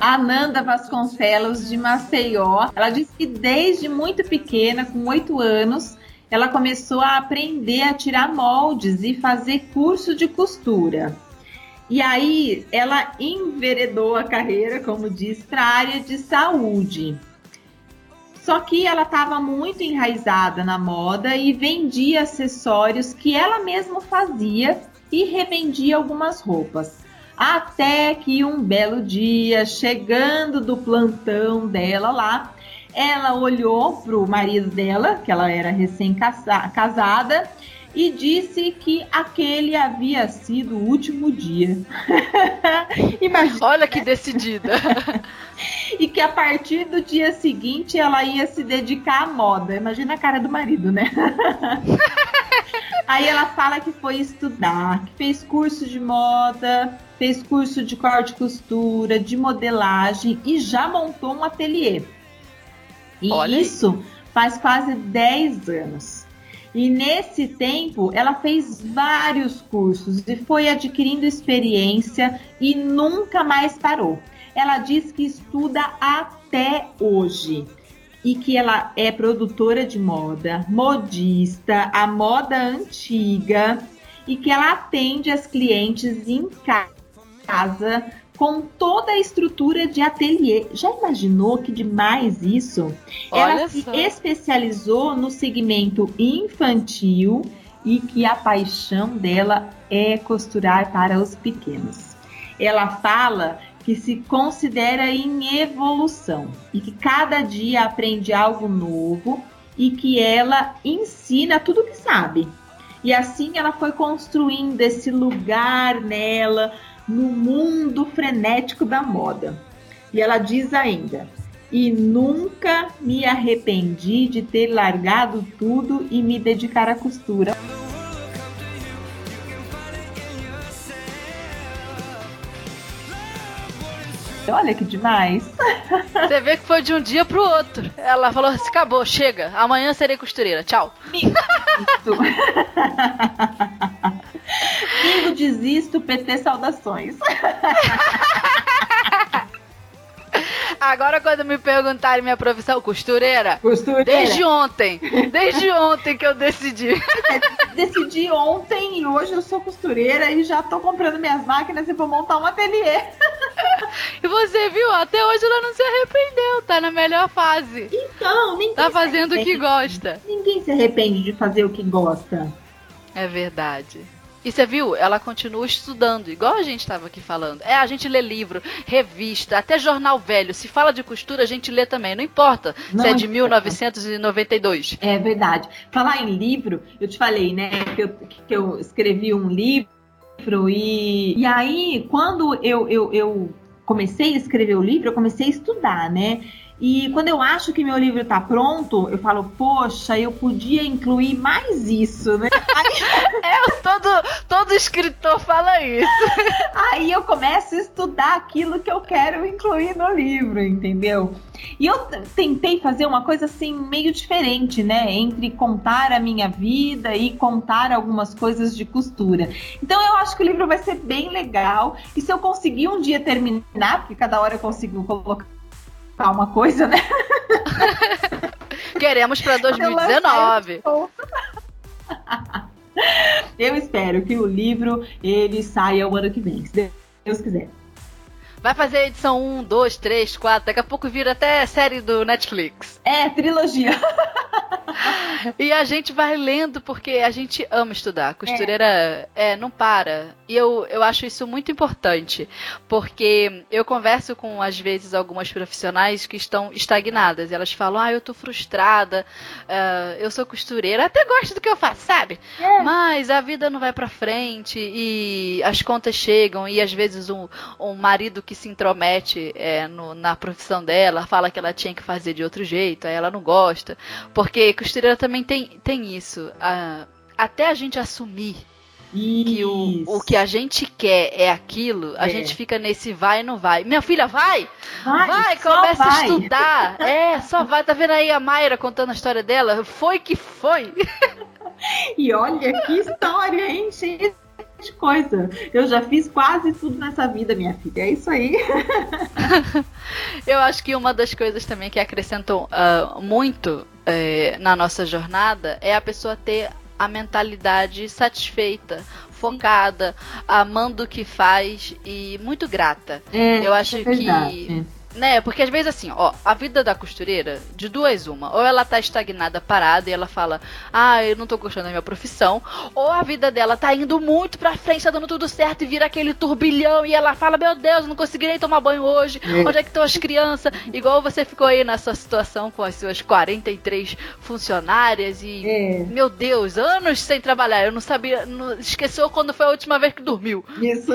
B: Ananda Vasconcelos, de Maceió. Ela disse que desde muito pequena, com oito anos, ela começou a aprender a tirar moldes e fazer curso de costura. E aí ela enveredou a carreira, como diz, para a área de saúde. Só que ela estava muito enraizada na moda e vendia acessórios que ela mesma fazia e revendia algumas roupas. Até que um belo dia, chegando do plantão dela lá, ela olhou para o marido dela, que ela era recém-casada, e disse que aquele havia sido o último dia.
A: Imagina. Olha que decidida.
B: e que a partir do dia seguinte ela ia se dedicar à moda. Imagina a cara do marido, né? Aí ela fala que foi estudar, que fez curso de moda, fez curso de corte e costura, de modelagem e já montou um ateliê. E Olha isso faz quase 10 anos. E nesse tempo, ela fez vários cursos e foi adquirindo experiência e nunca mais parou. Ela diz que estuda até hoje e que ela é produtora de moda, modista, a moda antiga e que ela atende as clientes em casa com toda a estrutura de ateliê. Já imaginou que demais isso? Olha Ela se especializou no segmento infantil e que a paixão dela é costurar para os pequenos. Ela fala que se considera em evolução e que cada dia aprende algo novo e que ela ensina tudo que sabe. E assim ela foi construindo esse lugar nela no mundo frenético da moda. E ela diz ainda: e nunca me arrependi de ter largado tudo e me dedicar à costura. Olha que demais.
A: Você vê que foi de um dia pro outro. Ela falou assim: acabou, chega. Amanhã serei costureira. Tchau.
B: Isso. Bingo, desisto, PT, saudações.
A: Agora, quando me perguntarem minha profissão, costureira.
B: Costureira.
A: Desde ontem. Desde ontem que eu decidi.
B: decidi ontem e hoje eu sou costureira e já tô comprando minhas máquinas e vou montar um ateliê.
A: E você viu? Até hoje ela não se arrependeu. Tá na melhor fase.
B: Então, ninguém.
A: Tá fazendo o que gosta.
B: Ninguém se arrepende de fazer o que gosta.
A: É verdade. E você viu? Ela continua estudando, igual a gente estava aqui falando. É, a gente lê livro, revista, até jornal velho. Se fala de costura, a gente lê também. Não importa não se é de 1992.
B: É verdade. Falar em livro, eu te falei, né, que eu, que eu escrevi um livro e, e aí, quando eu, eu, eu comecei a escrever o livro, eu comecei a estudar, né? E quando eu acho que meu livro está pronto, eu falo, poxa, eu podia incluir mais isso, né?
A: Aí... é, todo, todo escritor fala isso.
B: Aí eu começo a estudar aquilo que eu quero incluir no livro, entendeu? E eu tentei fazer uma coisa assim meio diferente, né? Entre contar a minha vida e contar algumas coisas de costura. Então eu acho que o livro vai ser bem legal. E se eu conseguir um dia terminar, porque cada hora eu consigo colocar uma coisa, né?
A: Queremos para 2019.
B: Eu espero que o livro ele saia o ano que vem, se Deus quiser.
A: Vai fazer edição 1, 2, 3, 4, daqui a pouco vira até série do Netflix.
B: É, trilogia.
A: e a gente vai lendo porque a gente ama estudar. Costureira é. é. não para. E eu, eu acho isso muito importante. Porque eu converso com, às vezes, algumas profissionais que estão estagnadas. E elas falam, ah, eu tô frustrada, uh, eu sou costureira, até gosto do que eu faço, sabe? É. Mas a vida não vai pra frente e as contas chegam e às vezes um, um marido que que se intromete é, no, na profissão dela, fala que ela tinha que fazer de outro jeito, aí ela não gosta. Porque costureira também tem, tem isso. A, até a gente assumir isso. que o, o que a gente quer é aquilo, a é. gente fica nesse vai e não vai. Minha filha, vai! Vai, vai começa vai. a estudar. É, só vai. Tá vendo aí a Mayra contando a história dela? Foi que foi.
B: E olha que história, hein, gente? De coisa. Eu já fiz quase tudo nessa vida, minha filha. É isso aí.
A: eu acho que uma das coisas também que acrescentam uh, muito uh, na nossa jornada é a pessoa ter a mentalidade satisfeita, focada, amando o que faz e muito grata.
B: É, eu acho é que
A: né? Porque às vezes assim, ó, a vida da costureira, de duas uma. Ou ela tá estagnada, parada, e ela fala, ah, eu não tô gostando da minha profissão. Ou a vida dela tá indo muito pra frente, tá dando tudo certo e vira aquele turbilhão. E ela fala, meu Deus, não consegui nem tomar banho hoje. Onde é que estão as crianças? Igual você ficou aí nessa situação com as suas 43 funcionárias e, é. meu Deus, anos sem trabalhar. Eu não sabia, não, esqueceu quando foi a última vez que dormiu.
B: Isso.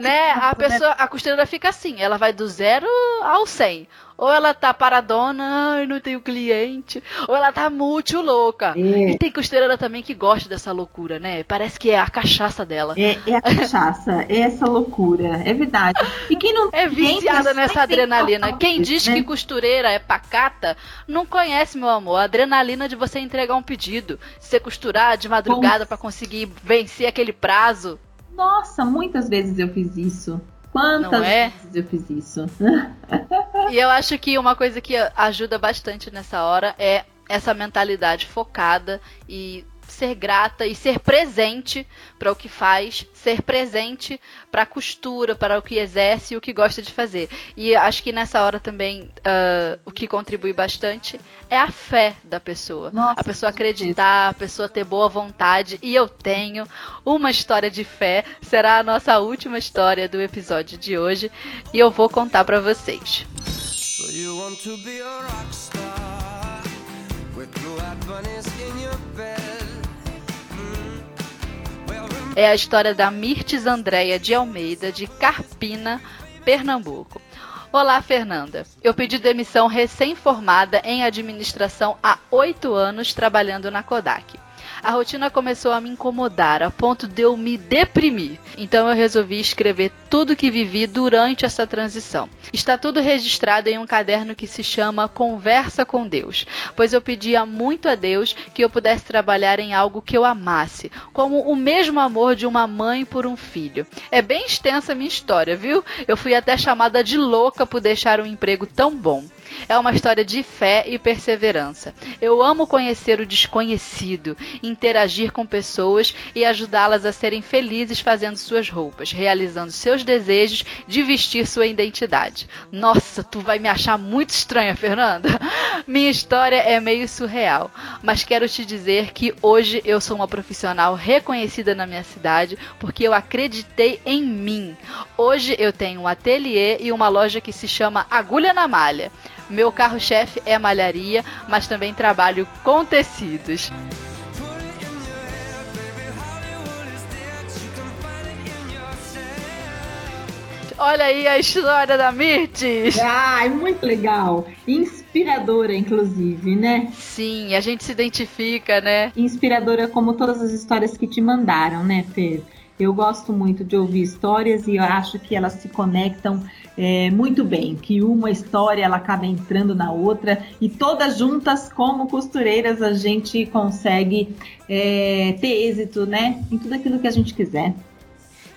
A: Né? A pessoa, a costureira fica assim, ela vai do zero ao 100. Ou ela tá paradona, ai, não tenho cliente, ou ela tá muito louca. É. E tem costureira também que gosta dessa loucura, né? Parece que é a cachaça dela.
B: É, é a cachaça, é essa loucura, é verdade. E quem não
A: é viciada nessa adrenalina. Quem diz né? que costureira é pacata, não conhece, meu amor, a adrenalina de você entregar um pedido, você costurar de madrugada para conseguir vencer aquele prazo.
B: Nossa, muitas vezes eu fiz isso. Quantas é? vezes eu fiz isso?
A: e eu acho que uma coisa que ajuda bastante nessa hora é essa mentalidade focada e ser grata e ser presente para o que faz, ser presente para a costura, para o que exerce e o que gosta de fazer. E acho que nessa hora também uh, o que contribui bastante é a fé da pessoa. Nossa, a pessoa acreditar, a pessoa ter boa vontade. E eu tenho uma história de fé. Será a nossa última história do episódio de hoje. E eu vou contar para vocês. So you want to be a rock star with blue bunnies in your bed. É a história da Mirtes Andréia de Almeida, de Carpina, Pernambuco. Olá, Fernanda. Eu pedi demissão recém-formada em administração há oito anos trabalhando na Kodak a rotina começou a me incomodar a ponto de eu me deprimir. Então eu resolvi escrever tudo que vivi durante essa transição. Está tudo registrado em um caderno que se chama Conversa com Deus, pois eu pedia muito a Deus que eu pudesse trabalhar em algo que eu amasse, como o mesmo amor de uma mãe por um filho. É bem extensa a minha história, viu? Eu fui até chamada de louca por deixar um emprego tão bom. É uma história de fé e perseverança. Eu amo conhecer o desconhecido, interagir com pessoas e ajudá-las a serem felizes fazendo suas roupas, realizando seus desejos de vestir sua identidade. Nossa, tu vai me achar muito estranha, Fernanda. Minha história é meio surreal, mas quero te dizer que hoje eu sou uma profissional reconhecida na minha cidade porque eu acreditei em mim. Hoje eu tenho um ateliê e uma loja que se chama Agulha na Malha. Meu carro-chefe é malharia, mas também trabalho com tecidos. Olha aí a história da Mirtes.
B: Ai, muito legal. Inspiradora, inclusive, né?
A: Sim, a gente se identifica, né?
B: Inspiradora como todas as histórias que te mandaram, né, Fer? Eu gosto muito de ouvir histórias e eu acho que elas se conectam é, muito bem, que uma história ela acaba entrando na outra e todas juntas, como costureiras, a gente consegue é, ter êxito, né, em tudo aquilo que a gente quiser.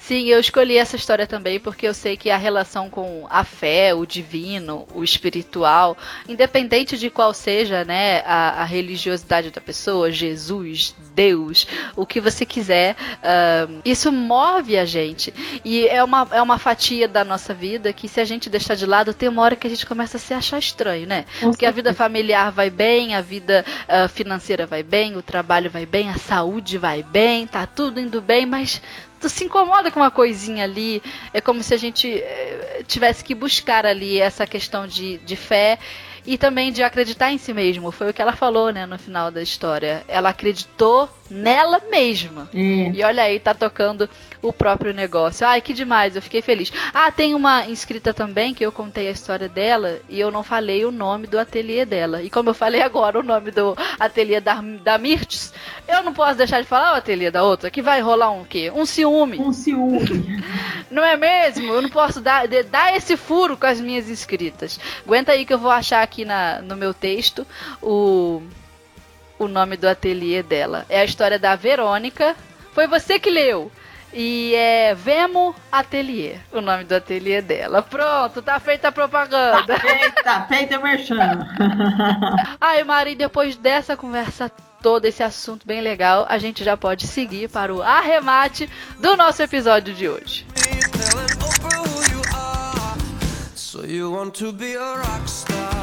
A: Sim, eu escolhi essa história também porque eu sei que a relação com a fé, o divino, o espiritual, independente de qual seja né, a, a religiosidade da pessoa, Jesus, Deus, o que você quiser, uh, isso move a gente. E é uma, é uma fatia da nossa vida que, se a gente deixar de lado, tem uma hora que a gente começa a se achar estranho, né? Porque a vida familiar vai bem, a vida uh, financeira vai bem, o trabalho vai bem, a saúde vai bem, tá tudo indo bem, mas tu se incomoda com uma coisinha ali. É como se a gente eh, tivesse que buscar ali essa questão de, de fé e também de acreditar em si mesmo. Foi o que ela falou, né, no final da história. Ela acreditou nela mesma. É. E olha aí, tá tocando o próprio negócio. Ai, que demais, eu fiquei feliz. Ah, tem uma inscrita também que eu contei a história dela e eu não falei o nome do ateliê dela. E como eu falei agora o nome do ateliê da, da Mirtes, eu não posso deixar de falar o ateliê da outra, que vai rolar um quê? Um ciúme.
B: Um ciúme.
A: não é mesmo? Eu não posso dar, de, dar esse furo com as minhas inscritas. Aguenta aí que eu vou achar aqui na, no meu texto o o nome do ateliê dela. É a história da Verônica. Foi você que leu. E é Vemo Atelier, o nome do ateliê dela. Pronto, tá feita a propaganda.
B: Tá feita, feita merchan.
A: Ai, Mari, depois dessa conversa todo esse assunto bem legal, a gente já pode seguir para o arremate do nosso episódio de hoje. So you want to be a rockstar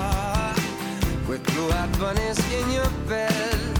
A: with blue-eyed bunnies in your bed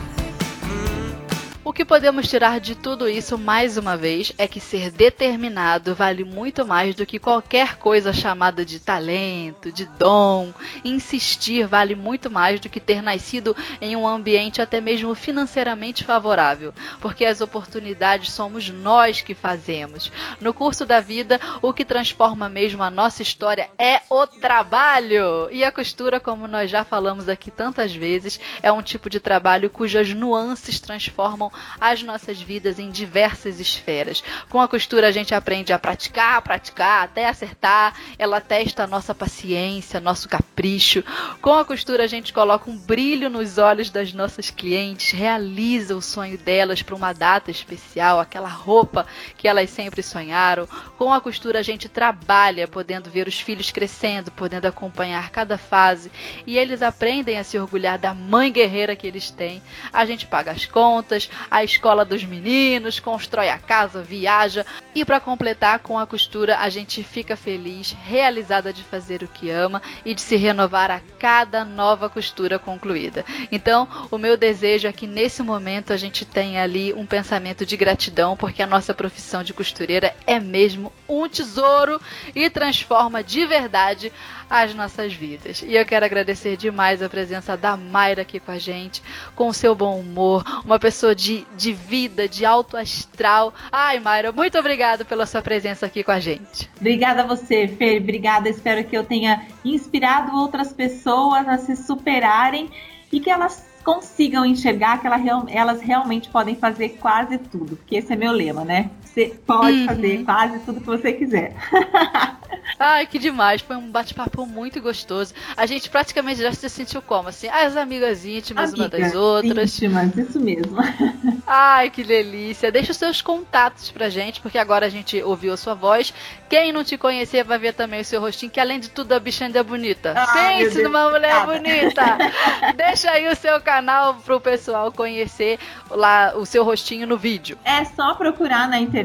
A: o que podemos tirar de tudo isso, mais uma vez, é que ser determinado vale muito mais do que qualquer coisa chamada de talento, de dom. Insistir vale muito mais do que ter nascido em um ambiente até mesmo financeiramente favorável, porque as oportunidades somos nós que fazemos. No curso da vida, o que transforma mesmo a nossa história é o trabalho. E a costura, como nós já falamos aqui tantas vezes, é um tipo de trabalho cujas nuances transformam as nossas vidas em diversas esferas. Com a costura a gente aprende a praticar, praticar, até acertar. Ela testa a nossa paciência, nosso capricho. Com a costura a gente coloca um brilho nos olhos das nossas clientes, realiza o sonho delas para uma data especial, aquela roupa que elas sempre sonharam. Com a costura a gente trabalha, podendo ver os filhos crescendo, podendo acompanhar cada fase e eles aprendem a se orgulhar da mãe guerreira que eles têm. A gente paga as contas, a escola dos meninos, constrói a casa, viaja e para completar com a costura, a gente fica feliz, realizada de fazer o que ama e de se renovar a cada nova costura concluída. Então, o meu desejo é que nesse momento a gente tenha ali um pensamento de gratidão, porque a nossa profissão de costureira é mesmo um tesouro e transforma de verdade as nossas vidas. E eu quero agradecer demais a presença da Mayra aqui com a gente, com o seu bom humor, uma pessoa de, de vida, de alto astral. Ai, Mayra, muito obrigada pela sua presença aqui com a gente.
B: Obrigada a você, Fer. Obrigada. Espero que eu tenha inspirado outras pessoas a se superarem e que elas consigam enxergar que elas realmente podem fazer quase tudo, porque esse é meu lema, né? Você pode uhum. fazer quase tudo que você quiser.
A: Ai, que demais. Foi um bate-papo muito gostoso. A gente praticamente já se sentiu como? Assim, as amigas íntimas Amiga, uma das outras.
B: Íntimas, isso mesmo.
A: Ai, que delícia. Deixa os seus contatos pra gente, porque agora a gente ouviu a sua voz. Quem não te conhecer vai ver também o seu rostinho, que além de tudo a bicha ainda é bonita. Ai, Pense numa mulher bonita. Deixa aí o seu canal pro pessoal conhecer lá o seu rostinho no vídeo.
B: É só procurar na internet,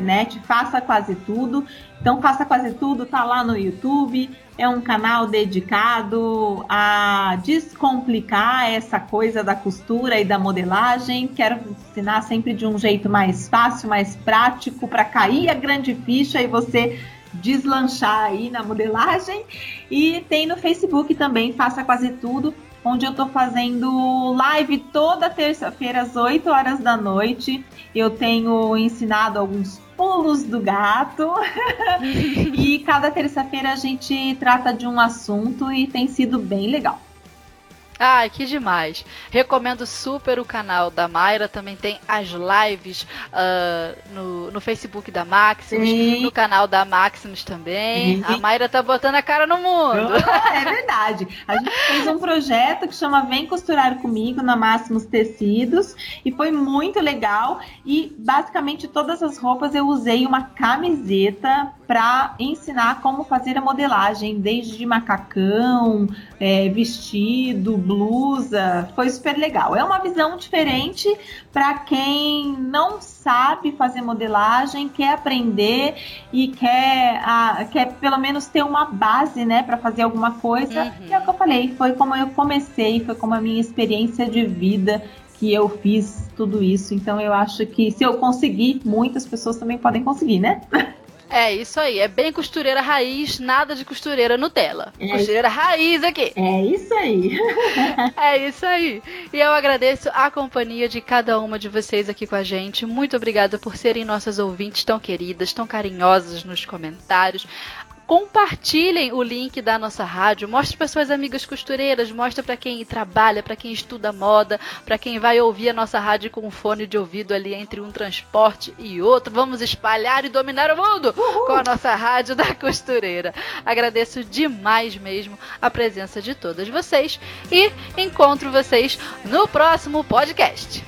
B: faça quase tudo. Então, Faça Quase Tudo tá lá no YouTube. É um canal dedicado a descomplicar essa coisa da costura e da modelagem. Quero ensinar sempre de um jeito mais fácil, mais prático, para cair a grande ficha e você deslanchar aí na modelagem. E tem no Facebook também, Faça Quase Tudo, onde eu estou fazendo live toda terça-feira às 8 horas da noite. Eu tenho ensinado alguns pulos do gato. e cada terça-feira a gente trata de um assunto e tem sido bem legal.
A: Ai, que demais. Recomendo super o canal da Mayra. Também tem as lives uh, no, no Facebook da Maximus, Sim. no canal da Maximus também. Sim. A Mayra tá botando a cara no mundo.
B: É verdade. A gente fez um projeto que chama Vem Costurar Comigo na Maximus Tecidos e foi muito legal. E basicamente todas as roupas eu usei uma camiseta para ensinar como fazer a modelagem, desde macacão, é, vestido, blusa. Foi super legal. É uma visão diferente para quem não sabe fazer modelagem, quer aprender e quer, a, quer pelo menos ter uma base, né, para fazer alguma coisa. Uhum. E é o que eu falei, foi como eu comecei, foi como a minha experiência de vida que eu fiz tudo isso. Então eu acho que se eu conseguir, muitas pessoas também podem conseguir, né?
A: É isso aí, é bem costureira raiz, nada de costureira Nutella. É costureira isso. raiz aqui.
B: É isso aí.
A: é isso aí. E eu agradeço a companhia de cada uma de vocês aqui com a gente. Muito obrigada por serem nossas ouvintes tão queridas, tão carinhosas nos comentários compartilhem o link da nossa rádio, mostre para suas amigas costureiras, mostre para quem trabalha, para quem estuda moda, para quem vai ouvir a nossa rádio com um fone de ouvido ali entre um transporte e outro. Vamos espalhar e dominar o mundo Uhul. com a nossa rádio da costureira. Agradeço demais mesmo a presença de todas vocês e encontro vocês no próximo podcast.